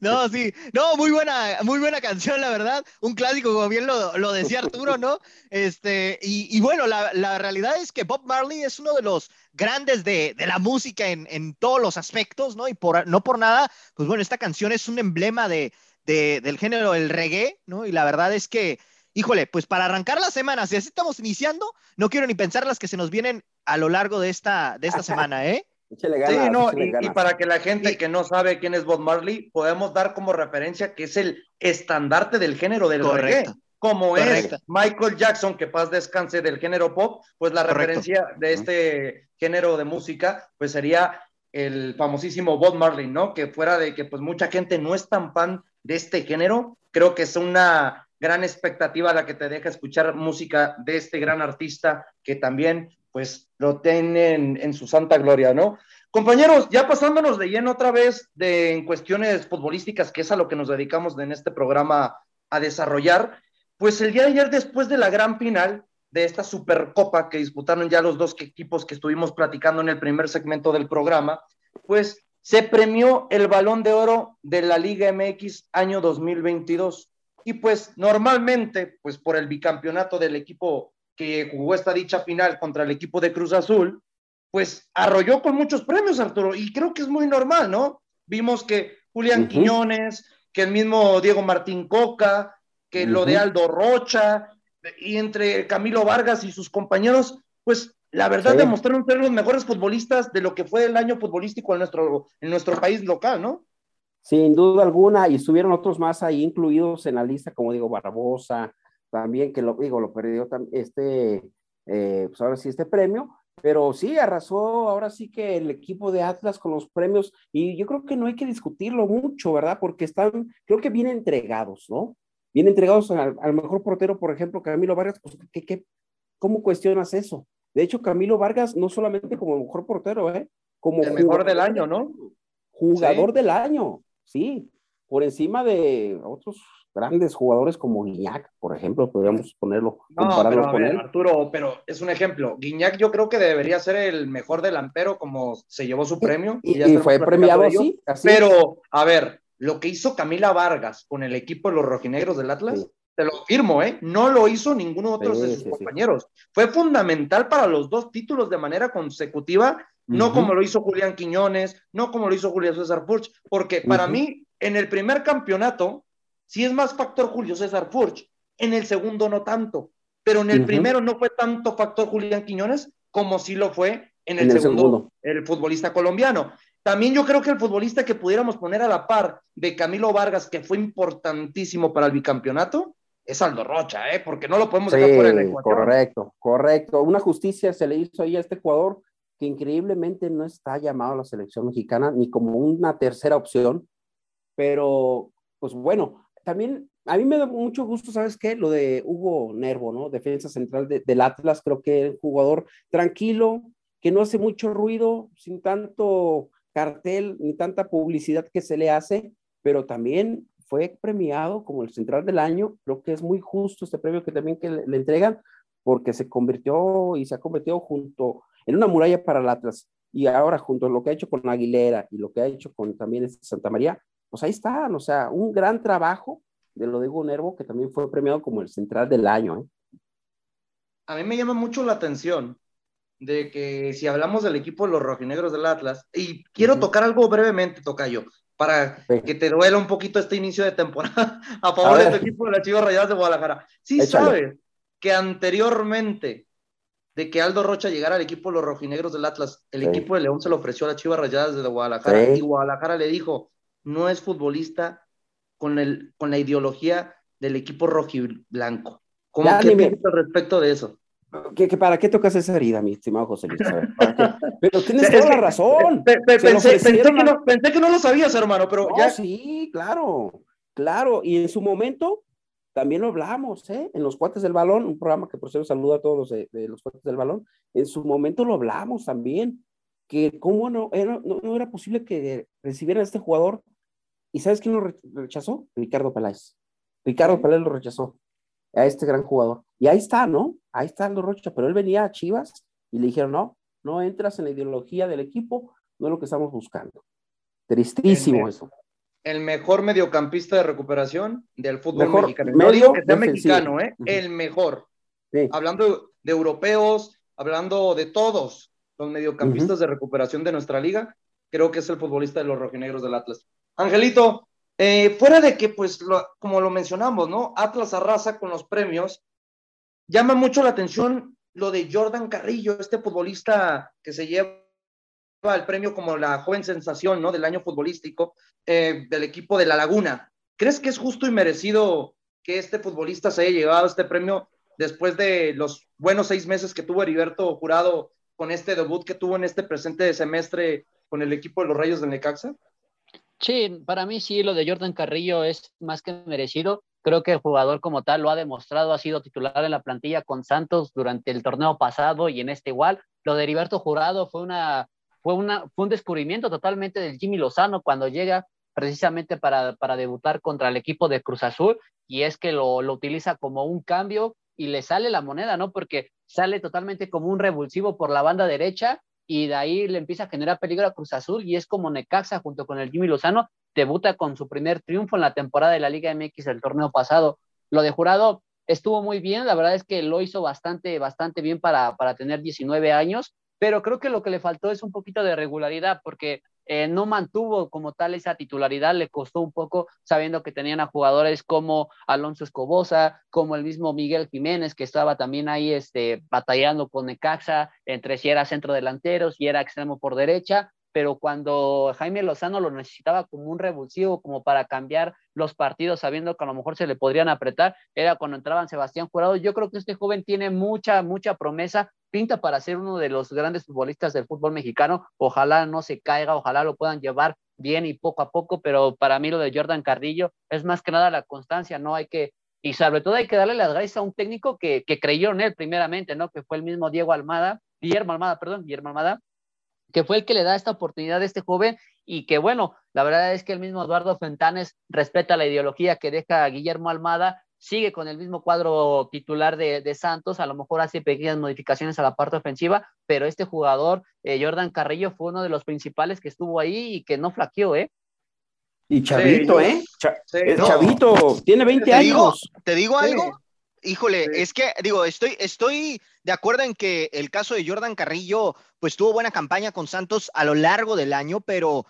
No, sí, no, muy buena, muy buena canción, la verdad. Un clásico, como bien lo, lo decía Arturo, ¿no? Este, y, y bueno, la, la, realidad es que Bob Marley es uno de los grandes de, de la música en, en, todos los aspectos, ¿no? Y por, no por nada, pues bueno, esta canción es un emblema de, de, del género del reggae, ¿no? Y la verdad es que, híjole, pues para arrancar la semana, si así estamos iniciando, no quiero ni pensar las que se nos vienen a lo largo de esta, de esta semana, ¿eh? Sí, no, y, para que la gente que no sabe quién es Bob Marley, podemos dar como referencia que es el estandarte del género del reggae. Como es Michael Jackson, que paz descanse del género pop, pues la referencia de este género de música, pues sería el famosísimo Bob Marley, ¿no? Que fuera de que pues mucha gente no es tan fan de este género, creo que es una gran expectativa la que te deja escuchar música de este gran artista que también pues lo tienen en su santa gloria, ¿no? Compañeros, ya pasándonos de lleno otra vez de, en cuestiones futbolísticas, que es a lo que nos dedicamos en este programa a desarrollar, pues el día de ayer, después de la gran final de esta Supercopa que disputaron ya los dos equipos que estuvimos platicando en el primer segmento del programa, pues se premió el balón de oro de la Liga MX año 2022. Y pues normalmente, pues por el bicampeonato del equipo que jugó esta dicha final contra el equipo de Cruz Azul, pues arrolló con muchos premios, Arturo, y creo que es muy normal, ¿no? Vimos que Julián Quiñones, que el mismo Diego Martín Coca, que lo de Aldo Rocha, y entre Camilo Vargas y sus compañeros, pues la verdad demostraron ser los mejores futbolistas de lo que fue el año futbolístico en nuestro, en nuestro país local, ¿no? Sin duda alguna, y estuvieron otros más ahí incluidos en la lista, como digo, Barbosa, también que lo digo, lo perdió este, eh, pues ahora sí, este premio, pero sí, arrasó ahora sí que el equipo de Atlas con los premios y yo creo que no hay que discutirlo mucho, ¿verdad? Porque están, creo que bien entregados, ¿no? Bien entregados al, mejor portero, por ejemplo, Camilo Vargas, pues, ¿qué, qué, cómo cuestionas eso? De hecho, Camilo Vargas no solamente como el mejor portero, ¿eh? Como el mejor del año, ¿no? Jugador del año, sí, por encima de otros grandes jugadores como Guiñac, por ejemplo, podríamos ponerlo, compararlo con él. Arturo, pero es un ejemplo. Guiñac yo creo que debería ser el mejor delantero como se llevó su premio. Y, fue premiado así, Pero, a ver, lo que hizo Camila Vargas con el equipo de los rojinegros del Atlas, te lo firmo, ¿eh? No lo hizo ninguno de, de sus compañeros. Fue fundamental para los dos títulos de manera consecutiva, no como lo hizo Julián Quiñones, no como lo hizo Julio César Furch, porque para mí, en el primer campeonato, si es más factor Julio César Furch, en el segundo no tanto, pero en el primero no fue tanto factor Julián Quiñones como sí lo fue en el, segundo, el futbolista colombiano. También yo creo que el futbolista que pudiéramos poner a la par de Camilo Vargas, que fue importantísimo para el bicampeonato, es Aldo Rocha, ¿eh? porque no lo podemos dejar fuera de la ecuación. Correcto, correcto. Una justicia se le hizo ahí a este jugador que increíblemente no está llamado a la selección mexicana ni como una tercera opción, pero pues bueno, también a mí me da mucho gusto, ¿sabes qué? Lo de Hugo Nervo, ¿no? Defensa central del Atlas, creo que es un jugador tranquilo, que no hace mucho ruido, sin tanto cartel ni tanta publicidad que se le hace, pero también fue premiado como el central del año. Creo que es muy justo este premio que también que le, entregan, porque se convirtió y se ha convertido junto en una muralla para el Atlas. Y ahora, junto a lo que ha hecho con Aguilera y lo que ha hecho con también este Santa María, pues ahí están, o sea, un gran trabajo de lo de Hugo Nervo, que también fue premiado como el central del año. ¿eh? A mí me llama mucho la atención de que si hablamos del equipo de los rojinegros del Atlas, y quiero tocar algo brevemente, Tocayo, para que te duela un poquito este inicio de temporada a favor de tu equipo de las Chivas Rayadas de Guadalajara. Sí sabes que anteriormente de que Aldo Rocha llegara al equipo de los rojinegros del Atlas, el equipo de León se lo ofreció a las Chivas Rayadas de Guadalajara y Guadalajara le dijo, no es futbolista con, el, con la ideología del equipo rojiblanco. ¿Cómo qué piensas al respecto de eso? ¿Qué, para qué tocas esa herida, mi estimado José Luis? Pero tienes toda la razón. pensé, que no, lo sabías, hermano, pero ya. Sí, claro, claro. Y en su momento también lo hablamos, ¿eh? En los cuates del balón, un programa que por cierto saluda a todos los de, los cuates del balón. En su momento lo hablamos también, que cómo no era, no, era posible que recibieran a este jugador ¿Y sabes quién lo rechazó? Ricardo Peláez. Ricardo Peláez lo rechazó a este gran jugador. Y ahí está, ¿no? Ahí está Aldo Rocha, pero él venía a Chivas y le dijeron, no, no entras en la ideología del equipo, no es lo que estamos buscando. Tristísimo eso. El mejor mediocampista de recuperación del fútbol mexicano. No digo que sea mexicano, ¿eh? El mejor. Hablando de europeos, hablando de todos los mediocampistas de recuperación de nuestra liga, creo que es el futbolista de los rojinegros del Atlas. Angelito, eh, fuera de que, pues, como lo mencionamos, ¿no? Atlas arrasa con los premios, llama mucho la atención lo de Jordan Carrillo, este futbolista que se lleva el premio como la joven sensación, ¿no? Del año futbolístico eh, del equipo de La Laguna. ¿Crees que es justo y merecido que este futbolista se haya llevado este premio después de los buenos seis meses que tuvo Heriberto Jurado con este debut que tuvo en este presente semestre con el equipo de los Rayos del Necaxa? Sí, para mí sí, lo de Jordan Carrillo es más que merecido. Creo que el jugador como tal lo ha demostrado, ha sido titular en la plantilla con Santos durante el torneo pasado y en este igual. Lo de Heriberto Jurado fue, una, fue, una, fue un descubrimiento totalmente del Jimmy Lozano cuando llega precisamente para, para debutar contra el equipo de Cruz Azul y es que lo, lo utiliza como un cambio y le sale la moneda, ¿no? Porque sale totalmente como un revulsivo por la banda derecha y de ahí le empieza a generar peligro a Cruz Azul y es como Necaxa junto con el Jimmy Lozano debuta con su primer triunfo en la temporada de la Liga MX el torneo pasado. Lo de Jurado estuvo muy bien, la verdad es que lo hizo bastante, bastante bien para, para tener 19 años, pero creo que lo que le faltó es un poquito de regularidad porque eh, no mantuvo como tal esa titularidad, le costó un poco sabiendo que tenían a jugadores como Alonso Escobosa, como el mismo Miguel Jiménez, que estaba también ahí este, batallando con Necaxa, entre si era centro delantero, si era extremo por derecha, pero cuando Jaime Lozano lo necesitaba como un revulsivo, como para cambiar los partidos, sabiendo que a lo mejor se le podrían apretar, era cuando entraban Sebastián Jurado. Yo creo que este joven tiene mucha, mucha promesa, pinta para ser uno de los grandes futbolistas del fútbol mexicano. Ojalá no se caiga, ojalá lo puedan llevar bien y poco a poco, pero para mí lo de Jordan Cardillo es más que nada la constancia, no hay que, y sobre todo hay que darle las gracias a un técnico que, que creyó en él primeramente, ¿no? Que fue el mismo Diego Almada, Guillermo Almada, perdón, Guillermo Almada, que fue el que le da esta oportunidad a este joven y que bueno, la verdad es que el mismo Eduardo Fentanes respeta la ideología que deja Guillermo Almada, sigue con el mismo cuadro titular de, Santos, a lo mejor hace pequeñas modificaciones a la parte ofensiva, pero este jugador, eh, Jordan Carrillo, fue uno de los principales que estuvo ahí y que no flaqueó, ¿eh? Y Chavito, ¿eh? Chavito, tiene 20 años. ¿Te digo algo? Híjole, es que digo, estoy, estoy de acuerdo en que el caso de Jordan Carrillo, pues tuvo buena campaña con Santos a lo largo del año, pero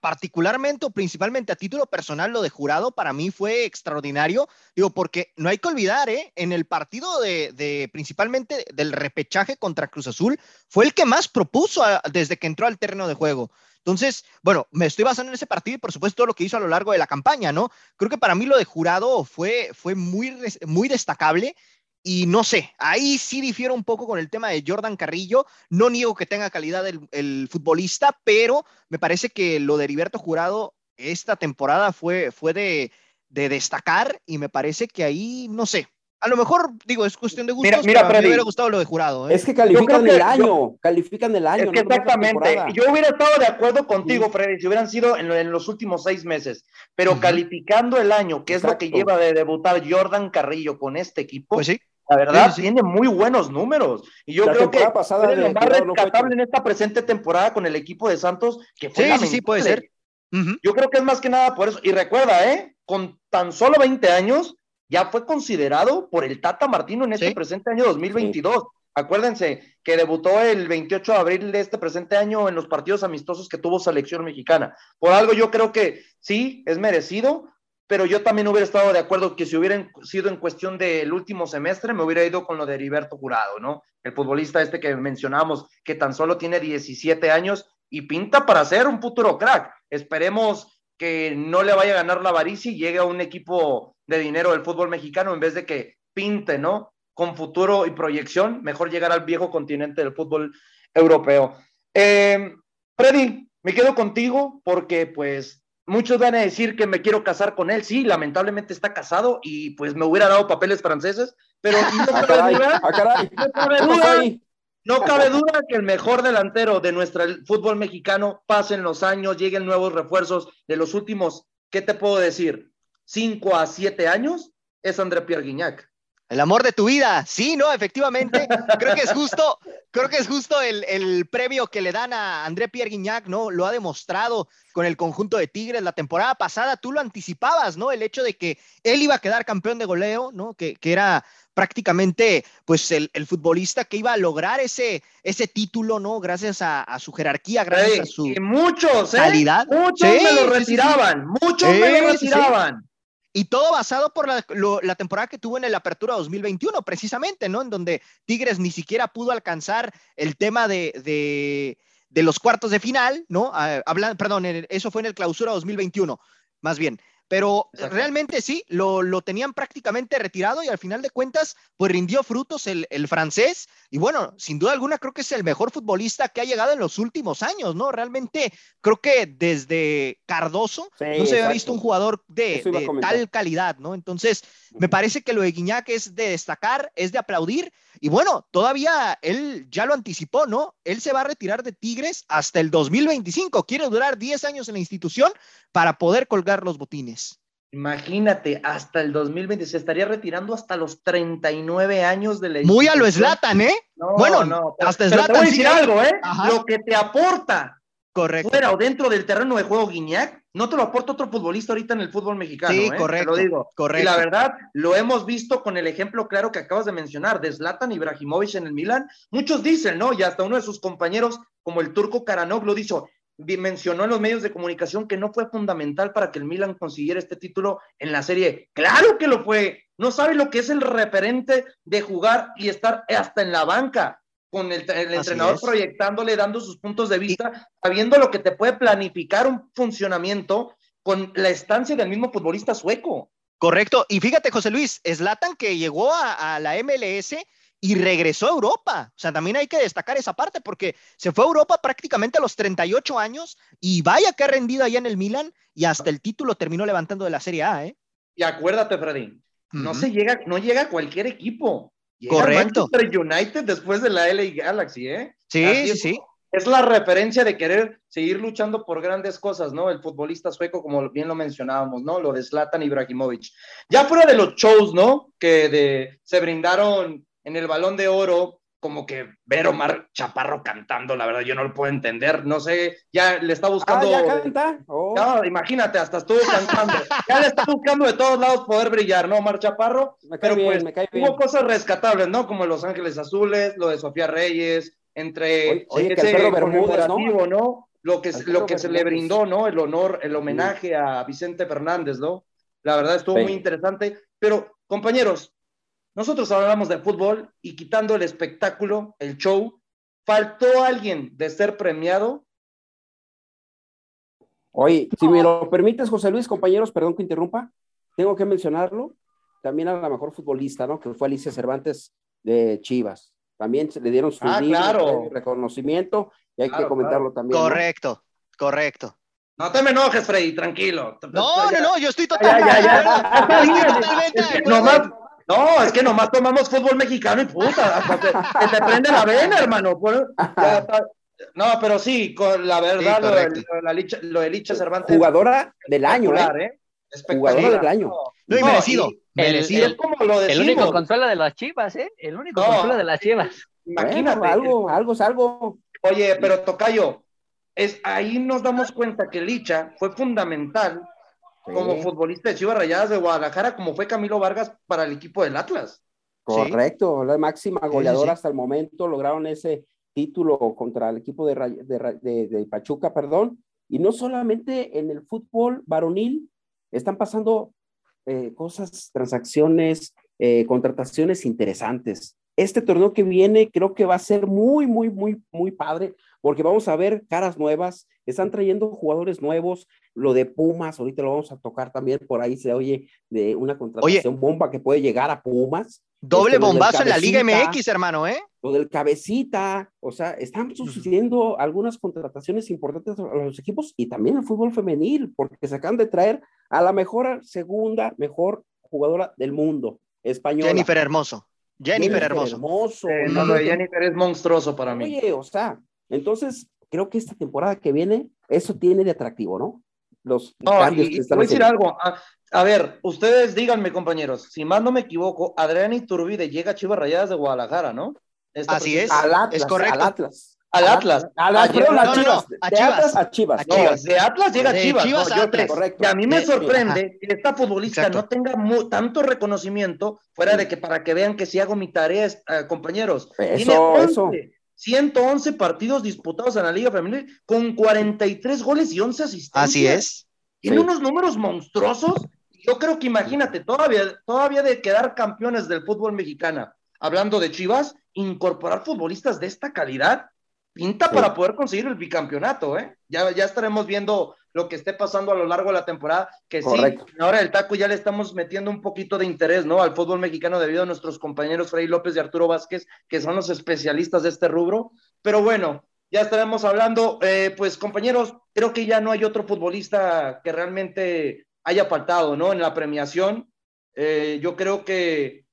particularmente o principalmente a título personal, lo de jurado para mí fue extraordinario. Digo, porque no hay que olvidar, ¿eh? en el partido de, principalmente del repechaje contra Cruz Azul, fue el que más propuso desde que entró al terreno de juego. Entonces, bueno, me estoy basando en ese partido y por supuesto todo lo que hizo a lo largo de la campaña, ¿no? Creo que para mí lo de jurado fue, fue muy, muy destacable y no sé, ahí sí difiero un poco con el tema de Jordan Carrillo. No niego que tenga calidad el, futbolista, pero me parece que lo de Heriberto Jurado esta temporada fue, fue de, de destacar y me parece que ahí, no sé, a lo mejor, digo, es cuestión de gustos, mira, mira me hubiera gustado lo de jurado. ¿eh? Es que califican el año, califican el año. exactamente. Yo hubiera estado de acuerdo contigo, Freddy, si hubieran sido en, los últimos seis meses, pero calificando el año, que es lo que lleva de debutar Jordan Carrillo con este equipo, pues sí. La verdad, tiene muy buenos números. Y yo creo que pasada lo más rescatable en esta presente temporada con el equipo de Santos, que fue sí, sí, puede ser. Yo creo que es más que nada por eso. Y recuerda, ¿eh? Con tan solo 20 años, ya fue considerado por el Tata Martino en este presente año 2022. Acuérdense que debutó el 28 de abril de este presente año en los partidos amistosos que tuvo selección mexicana. Por algo yo creo que sí, es merecido, pero yo también hubiera estado de acuerdo que si hubieran sido en cuestión del último semestre, me hubiera ido con lo de Heriberto Jurado, ¿no? El futbolista este que mencionamos, que tan solo tiene 17 años y pinta para ser un futuro crack. Esperemos que no le vaya a ganar la avaricia y llegue a un equipo de dinero del fútbol mexicano en vez de que pinte, ¿no? Con futuro y proyección, mejor llegar al viejo continente del fútbol europeo. Eh, Freddy, me quedo contigo porque pues muchos van a decir que me quiero casar con él. Sí, lamentablemente está casado y pues me hubiera dado papeles franceses, pero no cabe duda, no cabe duda que el mejor delantero de nuestro fútbol mexicano pasen los años, lleguen nuevos refuerzos de los últimos, ¿qué te puedo decir? Cinco a siete años, es André Pierre Guignac. El amor de tu vida, sí, no, efectivamente, creo que es justo, creo que es justo el, el premio que le dan a André Pierre Guignac, ¿no? Lo ha demostrado con el conjunto de Tigres la temporada pasada, tú lo anticipabas, ¿no? El hecho de que él iba a quedar campeón de goleo, ¿no? Que, que era prácticamente pues el, el, futbolista que iba a lograr ese, ese título, ¿no? Gracias a, a su jerarquía, gracias a su muchos, ¿eh? calidad. Muchos me lo retiraban, muchos me lo retiraban. Y todo basado por la, temporada que tuvo en el Apertura 2021, precisamente, ¿no? En donde Tigres ni siquiera pudo alcanzar el tema de, de, los cuartos de final, ¿no? Ah, perdón, eso fue en el Clausura 2021, más bien pero realmente sí, lo, lo, tenían prácticamente retirado y al final de cuentas, pues rindió frutos el, el, francés. Y bueno, sin duda alguna creo que es el mejor futbolista que ha llegado en los últimos años, ¿no? Realmente creo que desde Cardoso no se había visto un jugador de, tal calidad, ¿no? Entonces, me parece que lo de Guiñac es de destacar, es de aplaudir. Y bueno, todavía él ya lo anticipó, ¿no? Él se va a retirar de Tigres hasta el 2025. Quiere durar 10 años en la institución para poder colgar los botines. Imagínate, hasta el 2020 se estaría retirando hasta los 39 años de la Muy a lo Slatan, ¿eh? bueno, no, hasta Slatan. Te voy a decir algo, ¿eh? Lo que te aporta Correcto. fuera o dentro del terreno de juego Guiñac, no te lo aporta otro futbolista ahorita en el fútbol mexicano. Sí, ¿eh? correcto. Te lo digo. Correcto. Y la verdad, lo hemos visto con el ejemplo claro que acabas de mencionar de Zlatan Ibrahimovic en el Milan. Muchos dicen, ¿no? Y hasta uno de sus compañeros, como el turco Karanov, lo dicho, mencionó en los medios de comunicación que no fue fundamental para que el Milan consiguiera este título en la serie. Claro que lo fue. No sabe lo que es el referente de jugar y estar hasta en la banca con el, entrenador proyectándole, dando sus puntos de vista, sabiendo lo que te puede planificar un funcionamiento con la estancia del mismo futbolista sueco. Correcto. Y fíjate, José Luis, Slatan que llegó a, a la MLS y regresó a Europa. O sea, también hay que destacar esa parte porque se fue a Europa prácticamente a los 38 años y vaya que ha rendido allá en el Milan y hasta el título terminó levantando de la Serie A, ¿eh? Y acuérdate, Freddy, no se llega, no llega a cualquier equipo. Correcto. Manchester United después de la LA Galaxy, ¿eh? Sí, sí, sí. Es la referencia de querer seguir luchando por grandes cosas, ¿no? El futbolista sueco, como bien lo mencionábamos, ¿no? Lo de Zlatan Ibrahimovic. Ya fuera de los shows, ¿no? Que de, se brindaron en el balón de oro, como que ver Omar Chaparro cantando, la verdad, yo no lo puedo entender, no sé, ya le está buscando. Ah, ya canta. Oh. No, imagínate, hasta estuvo cantando. ya le está buscando de todos lados poder brillar, ¿no, Omar Chaparro? Me cae bien, pues, me cae bien. Hubo cosas rescatables, ¿no? Como Los Ángeles Azules, lo de Sofía Reyes, entre oye, oye que el perro Bermúdez, ¿no? ¿no? Lo que, lo que se le brindó, ¿no? El honor, el homenaje a Vicente Fernández, ¿no? La verdad estuvo muy interesante. Pero, compañeros, nosotros hablamos de fútbol y quitando el espectáculo, el show, ¿faltó alguien de ser premiado? Oye, si me lo permites, José Luis, compañeros, perdón que interrumpa, tengo que mencionarlo, también a la mejor futbolista, ¿no? Que fue Alicia Cervantes de Chivas. También se le dieron su ah, claro. reconocimiento y hay claro, que comentarlo claro. también. Correcto, ¿no? correcto. No te me enojes, Freddy, tranquilo. No, no, no, yo estoy totalmente. Ya, ya, nomás, no, es que nomás tomamos fútbol mexicano y puta, hasta te, te, prende la vena, hermano. No, pero sí, con la verdad, sí, lo, de, lo, de Licha, lo, de Licha, Cervantes. Jugadora del año, ¿eh? ¿eh? Jugadora del año. No, y merecido. El, merecido. El, como lo el único consuelo de las chivas, ¿eh? El único no, consuelo de las chivas. Imagínate. Bueno, algo, algo es algo. Oye, pero Tocayo, es, ahí nos damos cuenta que Licha fue fundamental sí. como futbolista de Chivas Rayadas de Guadalajara, como fue Camilo Vargas para el equipo del Atlas. Correcto, sí. la máxima goleadora sí, hasta el momento, lograron ese título contra el equipo de, de, de, de, Pachuca, perdón, y no solamente en el fútbol varonil, están pasando eh, cosas, transacciones, eh, contrataciones interesantes. Este torneo que viene creo que va a ser muy, muy, muy, muy padre, porque vamos a ver caras nuevas, están trayendo jugadores nuevos, lo de Pumas, ahorita lo vamos a tocar también, por ahí se oye de una contratación oye, bomba que puede llegar a Pumas. Doble este, bombazo en la Liga MX, hermano, ¿eh? Lo del cabecita, o sea, están sucediendo algunas contrataciones importantes a los equipos y también el fútbol femenil, porque se acaban de traer a la mejor segunda, mejor jugadora del mundo, española. Jennifer Hermoso. Jennifer, Jennifer Hermoso. hermoso eh, no, lo de Jennifer es monstruoso para mí. Oye, o sea, entonces creo que esta temporada que viene, eso tiene de atractivo, ¿no? Los no, cambios y, que están voy a decir algo. A, a, ver, ustedes díganme, compañeros, si más no me equivoco, Adrián Iturbide llega a Chivas Rayadas de Guadalajara, ¿no? Esta Así es. Al Atlas, es correcto. Al Atlas. Al Atlas. Al Atlas. No, no, a Chivas. a Chivas. A Chivas. No, de Atlas llega a Chivas. Chivas no, a Atlas. Correcto. Y a mí me sorprende que esta futbolista Exacto. no tenga tanto reconocimiento, fuera de que para que vean que si hago mi tarea, eh, compañeros. Eso, Tiene 11, eso. 111 partidos disputados en la Liga Femenil con 43 goles y 11 asistencias. Así es. Tiene sí. unos números monstruosos. Yo creo que imagínate, todavía, todavía de quedar campeones del fútbol mexicana, hablando de Chivas, incorporar futbolistas de esta calidad pinta sí. para poder conseguir el bicampeonato, ¿eh? Ya, ya estaremos viendo lo que esté pasando a lo largo de la temporada, que Correcto. sí, ahora el taco ya le estamos metiendo un poquito de interés, ¿no? Al fútbol mexicano debido a nuestros compañeros Freddy López y Arturo Vázquez, que son los especialistas de este rubro. Pero bueno, ya estaremos hablando. Eh, pues compañeros, creo que ya no hay otro futbolista que realmente haya faltado, ¿no? En la premiación. Eh, yo creo que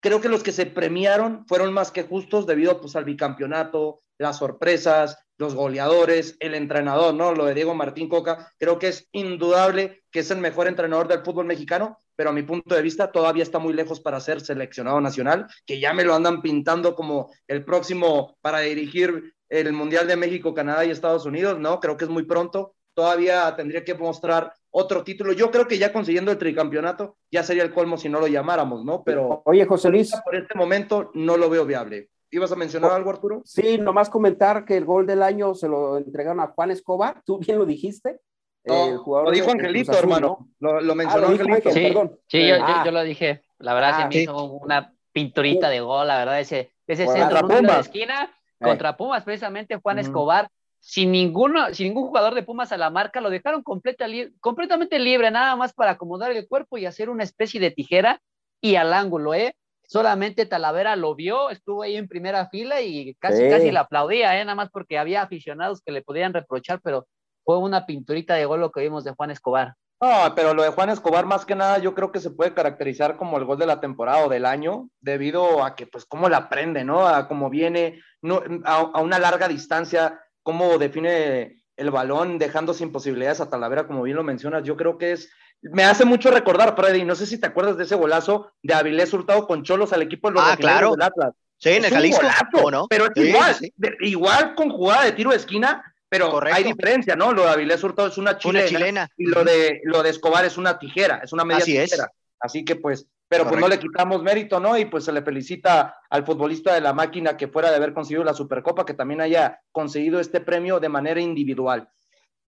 creo que los que se premiaron fueron más que justos debido pues, al bicampeonato, las sorpresas, los goleadores, el entrenador, ¿no? Lo de Diego Martín Coca, creo que es indudable que es el mejor entrenador del fútbol mexicano, pero a mi punto de vista todavía está muy lejos para ser seleccionado nacional, que ya me lo andan pintando como el próximo para dirigir el Mundial de México, Canadá y Estados Unidos, ¿no? Creo que es muy pronto, todavía tendría que mostrar otro título. Yo creo que ya consiguiendo el tricampeonato ya sería el colmo si no lo llamáramos, ¿no? Pero Oye, José Luis. Por este momento no lo veo viable. ¿Ibas a mencionar algo, Arturo? Sí, nomás comentar que el gol del año se lo entregaron a Juan Escobar. Tú bien lo dijiste. No, el jugador lo dijo de- de Angelito, Azul, hermano. ¿no? Lo, lo Ah, mencionó lo dijo Angelito. Sí, perdón. sí, yo, yo- Ah. yo lo dije. La verdad, Ah, se me sí. hizo una pinturita de gol, la verdad, ese, ese Contra centro en un tiro de Pumas. esquina Eh. contra Pumas, precisamente Juan. Escobar, sin ninguno, sin ningún jugador de Pumas a la marca, lo dejaron completa li- completamente libre, nada más para acomodar el cuerpo y hacer una especie de tijera y al ángulo, ¿eh? Solamente Talavera lo vio, estuvo ahí en primera fila y casi, Sí. casi le aplaudía, ¿eh? Nada más porque había aficionados que le podían reprochar, pero fue una pinturita de gol lo que vimos de Juan Escobar. No, pero lo de Juan Escobar, más que nada, yo creo que se puede caracterizar como el gol de la temporada o del año, debido a que, pues, cómo la aprende, ¿no? A cómo viene no, a, a una larga distancia, cómo define el balón, dejando sin posibilidades a Talavera, como bien lo mencionas. Yo creo que es. Me hace mucho recordar, Freddy, no sé si te acuerdas de ese golazo de Avilés Hurtado con Cholos al equipo de los Ah, claro. del Atlas. Sí, en Es el Jalisco. golazo, ¿Cómo no? Pero es Sí, igual, sí. de- igual con jugada de tiro de esquina, pero Correcto. hay diferencia, ¿no? Lo de Avilés Hurtado es una chilena, Una chilena. y lo de, lo de Escobar es una tijera, es una media Así es. tijera. Así que pues, pero pues no le quitamos mérito, ¿no? Y pues se le felicita al futbolista de la máquina que fuera de haber conseguido la Supercopa, que también haya conseguido este premio de manera individual.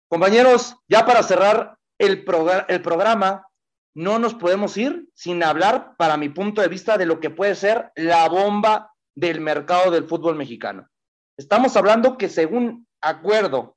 Compañeros, ya para cerrar el, el programa, no nos podemos ir sin hablar, para mi punto de vista, de lo que puede ser la bomba del mercado del fútbol mexicano. Estamos hablando que según acuerdo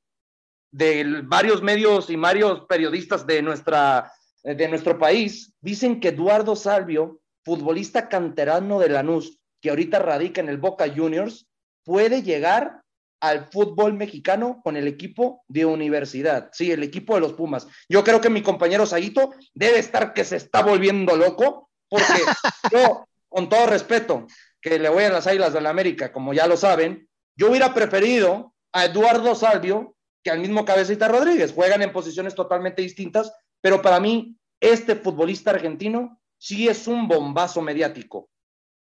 de varios medios y varios periodistas de, nuestra, de nuestro país, dicen que Eduardo Salvio, futbolista canterano de Lanús, que ahorita radica en el Boca Juniors, puede llegar al fútbol mexicano con el equipo de universidad, sí, el equipo de los Pumas. Yo creo que mi compañero Saguito debe estar que se está volviendo loco, porque yo, con todo respeto, que le voy a las Águilas de la América, como ya lo saben, yo hubiera preferido a Eduardo Salvio que al mismo Cabecita Rodríguez. Juegan en posiciones totalmente distintas, pero para mí este futbolista argentino sí es un bombazo mediático.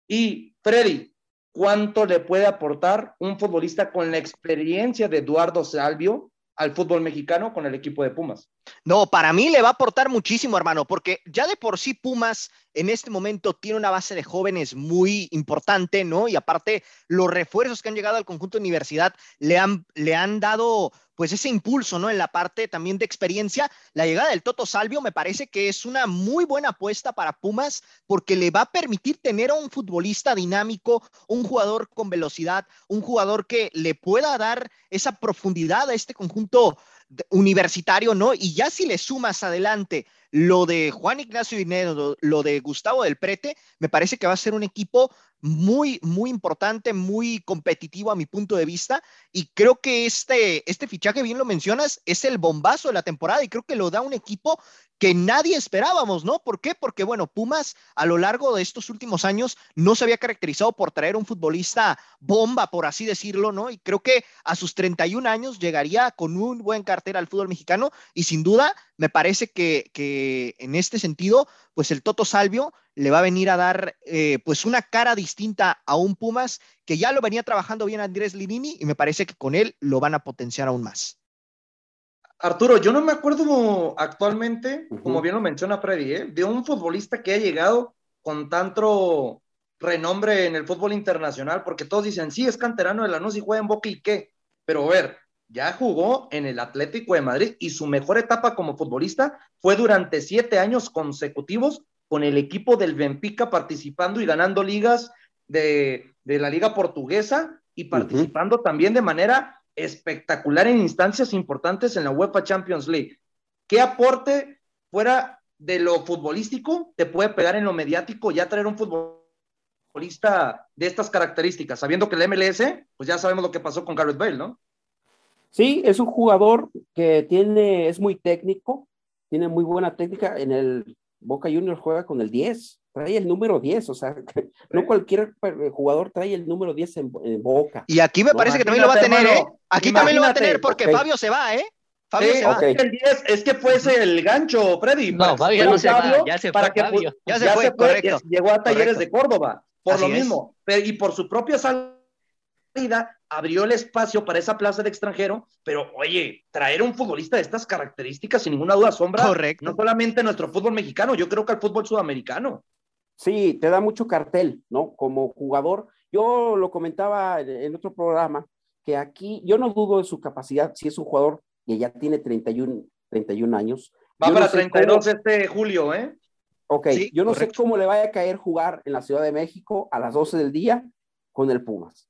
Y Freddy, ¿cuánto le puede aportar un futbolista con la experiencia de Eduardo Salvio al fútbol mexicano con el equipo de Pumas? No, para mí le va a aportar muchísimo, hermano, porque ya de por sí Pumas en este momento tiene una base de jóvenes muy importante, ¿no? Y aparte, los refuerzos que han llegado al conjunto de universidad le han, le han dado pues ese impulso, ¿no? En la parte también de experiencia. La llegada del Toto Salvio me parece que es una muy buena apuesta para Pumas porque le va a permitir tener a un futbolista dinámico, un jugador con velocidad, un jugador que le pueda dar esa profundidad a este conjunto universitario, ¿no? Y ya si le sumas adelante lo de Juan Ignacio Dinero, lo de Gustavo del Prete, me parece que va a ser un equipo muy, muy importante, muy competitivo a mi punto de vista. Y creo que este, este fichaje, bien lo mencionas, es el bombazo de la temporada y creo que lo da un equipo que nadie esperábamos, ¿no? ¿Por qué? Porque, bueno, Pumas a lo largo de estos últimos años no se había caracterizado por traer un futbolista bomba, por así decirlo, ¿no? Y creo que a sus 31 años llegaría con un buen cartel al fútbol mexicano y sin duda me parece que, que en este sentido, pues el Toto Salvio le va a venir a dar eh, pues una cara distinta a un Pumas que ya lo venía trabajando bien Andrés Linini y me parece que con él lo van a potenciar aún más. Arturo, yo no me acuerdo actualmente, uh -huh. como bien lo menciona Freddy, ¿eh? de un futbolista que ha llegado con tanto renombre en el fútbol internacional, porque todos dicen, sí, es canterano de Lanús y juega en Boca y qué, pero a ver, ya jugó en el Atlético de Madrid y su mejor etapa como futbolista fue durante siete años consecutivos con el equipo del Benfica participando y ganando ligas de, de la liga portuguesa y participando uh -huh. también de manera espectacular en instancias importantes en la UEFA Champions League. ¿Qué aporte fuera de lo futbolístico te puede pegar en lo mediático ya traer un futbolista de estas características? Sabiendo que el MLS, pues ya sabemos lo que pasó con Gareth Bale, ¿no? Sí, es un jugador que tiene, es muy técnico, tiene muy buena técnica. En el Boca Juniors juega con el 10, trae el número 10, o sea, no cualquier jugador trae el número 10 en, Boca. Y aquí me parece que también lo va a tener, ¿eh? Aquí también lo va a tener porque Fabio se va, ¿eh? Fabio se va. El 10 es que fuese el gancho, Freddy. No, Fabio no se va, ya se fue, Fabio. Ya se, fue, correcto. Llegó a Talleres de Córdoba, por lo mismo. y por su propia abrió el espacio para esa plaza de extranjero, pero oye, traer un futbolista de estas características, sin ninguna duda, sombra, Correcto. no solamente nuestro fútbol mexicano, yo creo que al fútbol sudamericano. Sí, te da mucho cartel, ¿no? Como jugador, yo lo comentaba en, otro programa, que aquí yo no dudo de su capacidad, si es un jugador que ya tiene 31, 31 años. Va para 32 este julio, ¿eh? Ok, yo no sé cómo le vaya a caer jugar en la Ciudad de México a las 12 del día con el Pumas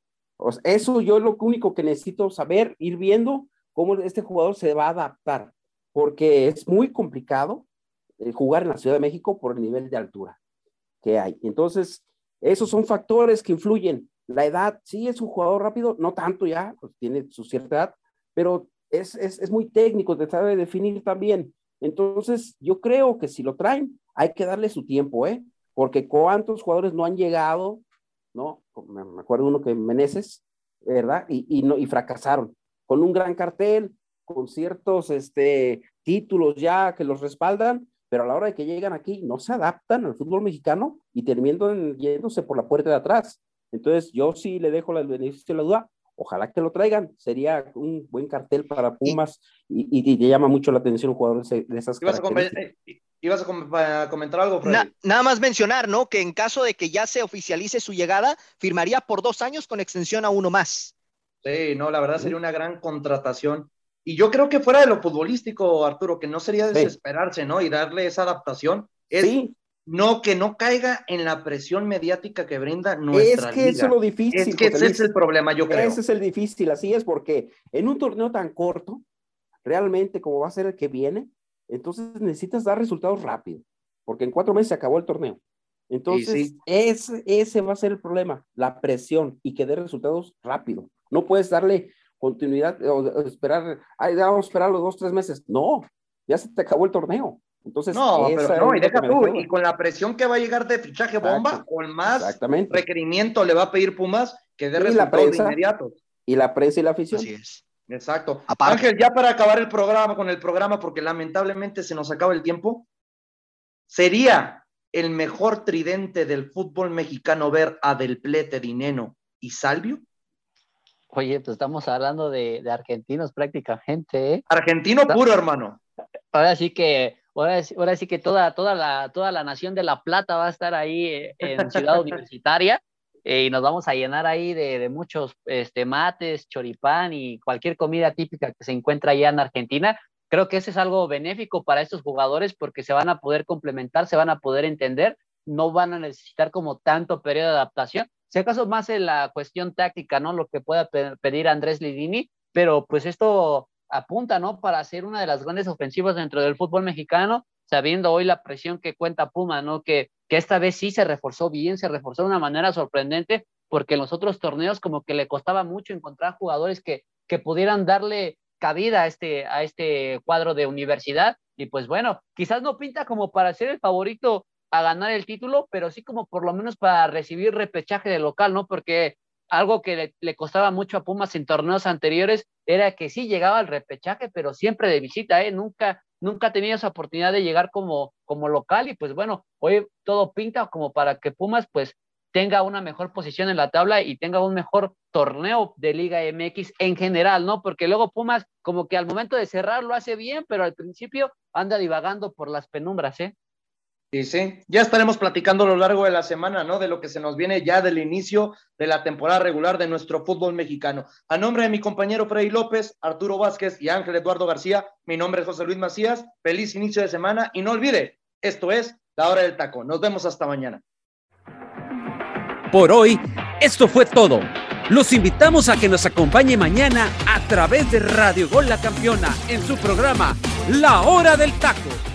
eso yo lo único que necesito saber, ir viendo cómo este jugador se va a adaptar, porque es muy complicado eh, jugar en la Ciudad de México por el nivel de altura que hay. Entonces, esos son factores que influyen. La edad, sí es un jugador rápido, no tanto ya, pues tiene su cierta edad, pero es, es, es muy técnico, te sabe definir también. Entonces, yo creo que si lo traen, hay que darle su tiempo, ¿eh? Porque cuántos jugadores no han llegado ¿no? Me acuerdo uno que Meneses, ¿verdad? Y, y, no, y fracasaron, con un gran cartel, con ciertos este, títulos ya que los respaldan, pero a la hora de que llegan aquí no se adaptan al fútbol mexicano y terminan yéndose por la puerta de atrás. Entonces, yo sí le dejo el beneficio de la duda. Ojalá que lo traigan. Sería un buen cartel para Pumas y, y, te llama mucho la atención un jugador de, esas características. ¿Ibas a comentar algo, nada más mencionar, ¿no? Que en caso de que ya se oficialice su llegada, firmaría por dos años con extensión a uno más. Sí, no, la verdad sería una gran contratación. Y yo creo que fuera de lo futbolístico, Arturo, que no sería desesperarse, ¿no? Y darle esa adaptación. Es no que no caiga en la presión mediática que brinda nuestra Es que eso es lo difícil. Es que ese es el problema, yo creo. Ese es el difícil, así es, porque en un torneo tan corto, realmente como va a ser el que viene, entonces necesitas dar resultados rápido, porque en cuatro meses se acabó el torneo. Entonces, Ese, ese va a ser el problema, la presión y que dé resultados rápido. No puedes darle continuidad o esperar, ay, vamos a esperar los dos, tres meses. No, ya se te acabó el torneo. Entonces, no, pero no, y deja tú, y con la presión que va a llegar de fichaje bomba, con más requerimiento le va a pedir Pumas que dé resultados inmediatos. Y la prensa y la afición. Así es. Exacto. Ángel, ya para acabar el programa con el programa, porque lamentablemente se nos acaba el tiempo, sería el mejor tridente del fútbol mexicano ver a Del Plete, Dineno y Salvio. Oye, pues estamos hablando de, argentinos prácticamente, ¿eh? Argentino puro, hermano. Ahora sí que, ahora, sí que toda, toda, la, toda la nación de La Plata va a estar ahí eh, en Ciudad Universitaria. Eh, y nos vamos a llenar ahí de, muchos este, mates, choripán y cualquier comida típica que se encuentra allá en Argentina. Creo que eso es algo benéfico para estos jugadores porque se van a poder complementar, se van a poder entender, no van a necesitar como tanto periodo de adaptación. Si acaso más en la cuestión táctica, ¿no? Lo que pueda pedir Andrés Lidini, pero pues esto apunta, ¿no? Para ser una de las grandes ofensivas dentro del fútbol mexicano sabiendo hoy la presión que cuenta Puma, ¿no? Que, que esta vez sí se reforzó bien, se reforzó de una manera sorprendente, porque en los otros torneos como que le costaba mucho encontrar jugadores que, que pudieran darle cabida a este, a este cuadro de universidad. Y pues bueno, quizás no pinta como para ser el favorito a ganar el título, pero sí como por lo menos para recibir repechaje de local, ¿no? Porque algo que le, costaba mucho a Pumas en torneos anteriores era que sí llegaba al repechaje, pero siempre de visita, ¿eh? Nunca, nunca tenido esa oportunidad de llegar como, como local y pues bueno, hoy todo pinta como para que Pumas pues tenga una mejor posición en la tabla y tenga un mejor torneo de Liga MX en general, ¿no? Porque luego Pumas como que al momento de cerrar lo hace bien, pero al principio anda divagando por las penumbras, ¿eh? Sí, sí, ya estaremos platicando a lo largo de la semana, ¿no? De lo que se nos viene ya del inicio de la temporada regular de nuestro fútbol mexicano. A nombre de mi compañero Freddy López, Arturo Vázquez y Ángel Eduardo García, mi nombre es José Luis Macías. Feliz inicio de semana y no olvide, esto es La Hora del Taco. Nos vemos hasta mañana. Por hoy, esto fue todo. Los invitamos a que nos acompañe mañana a través de Radio Gol La Campeona en su programa La Hora del Taco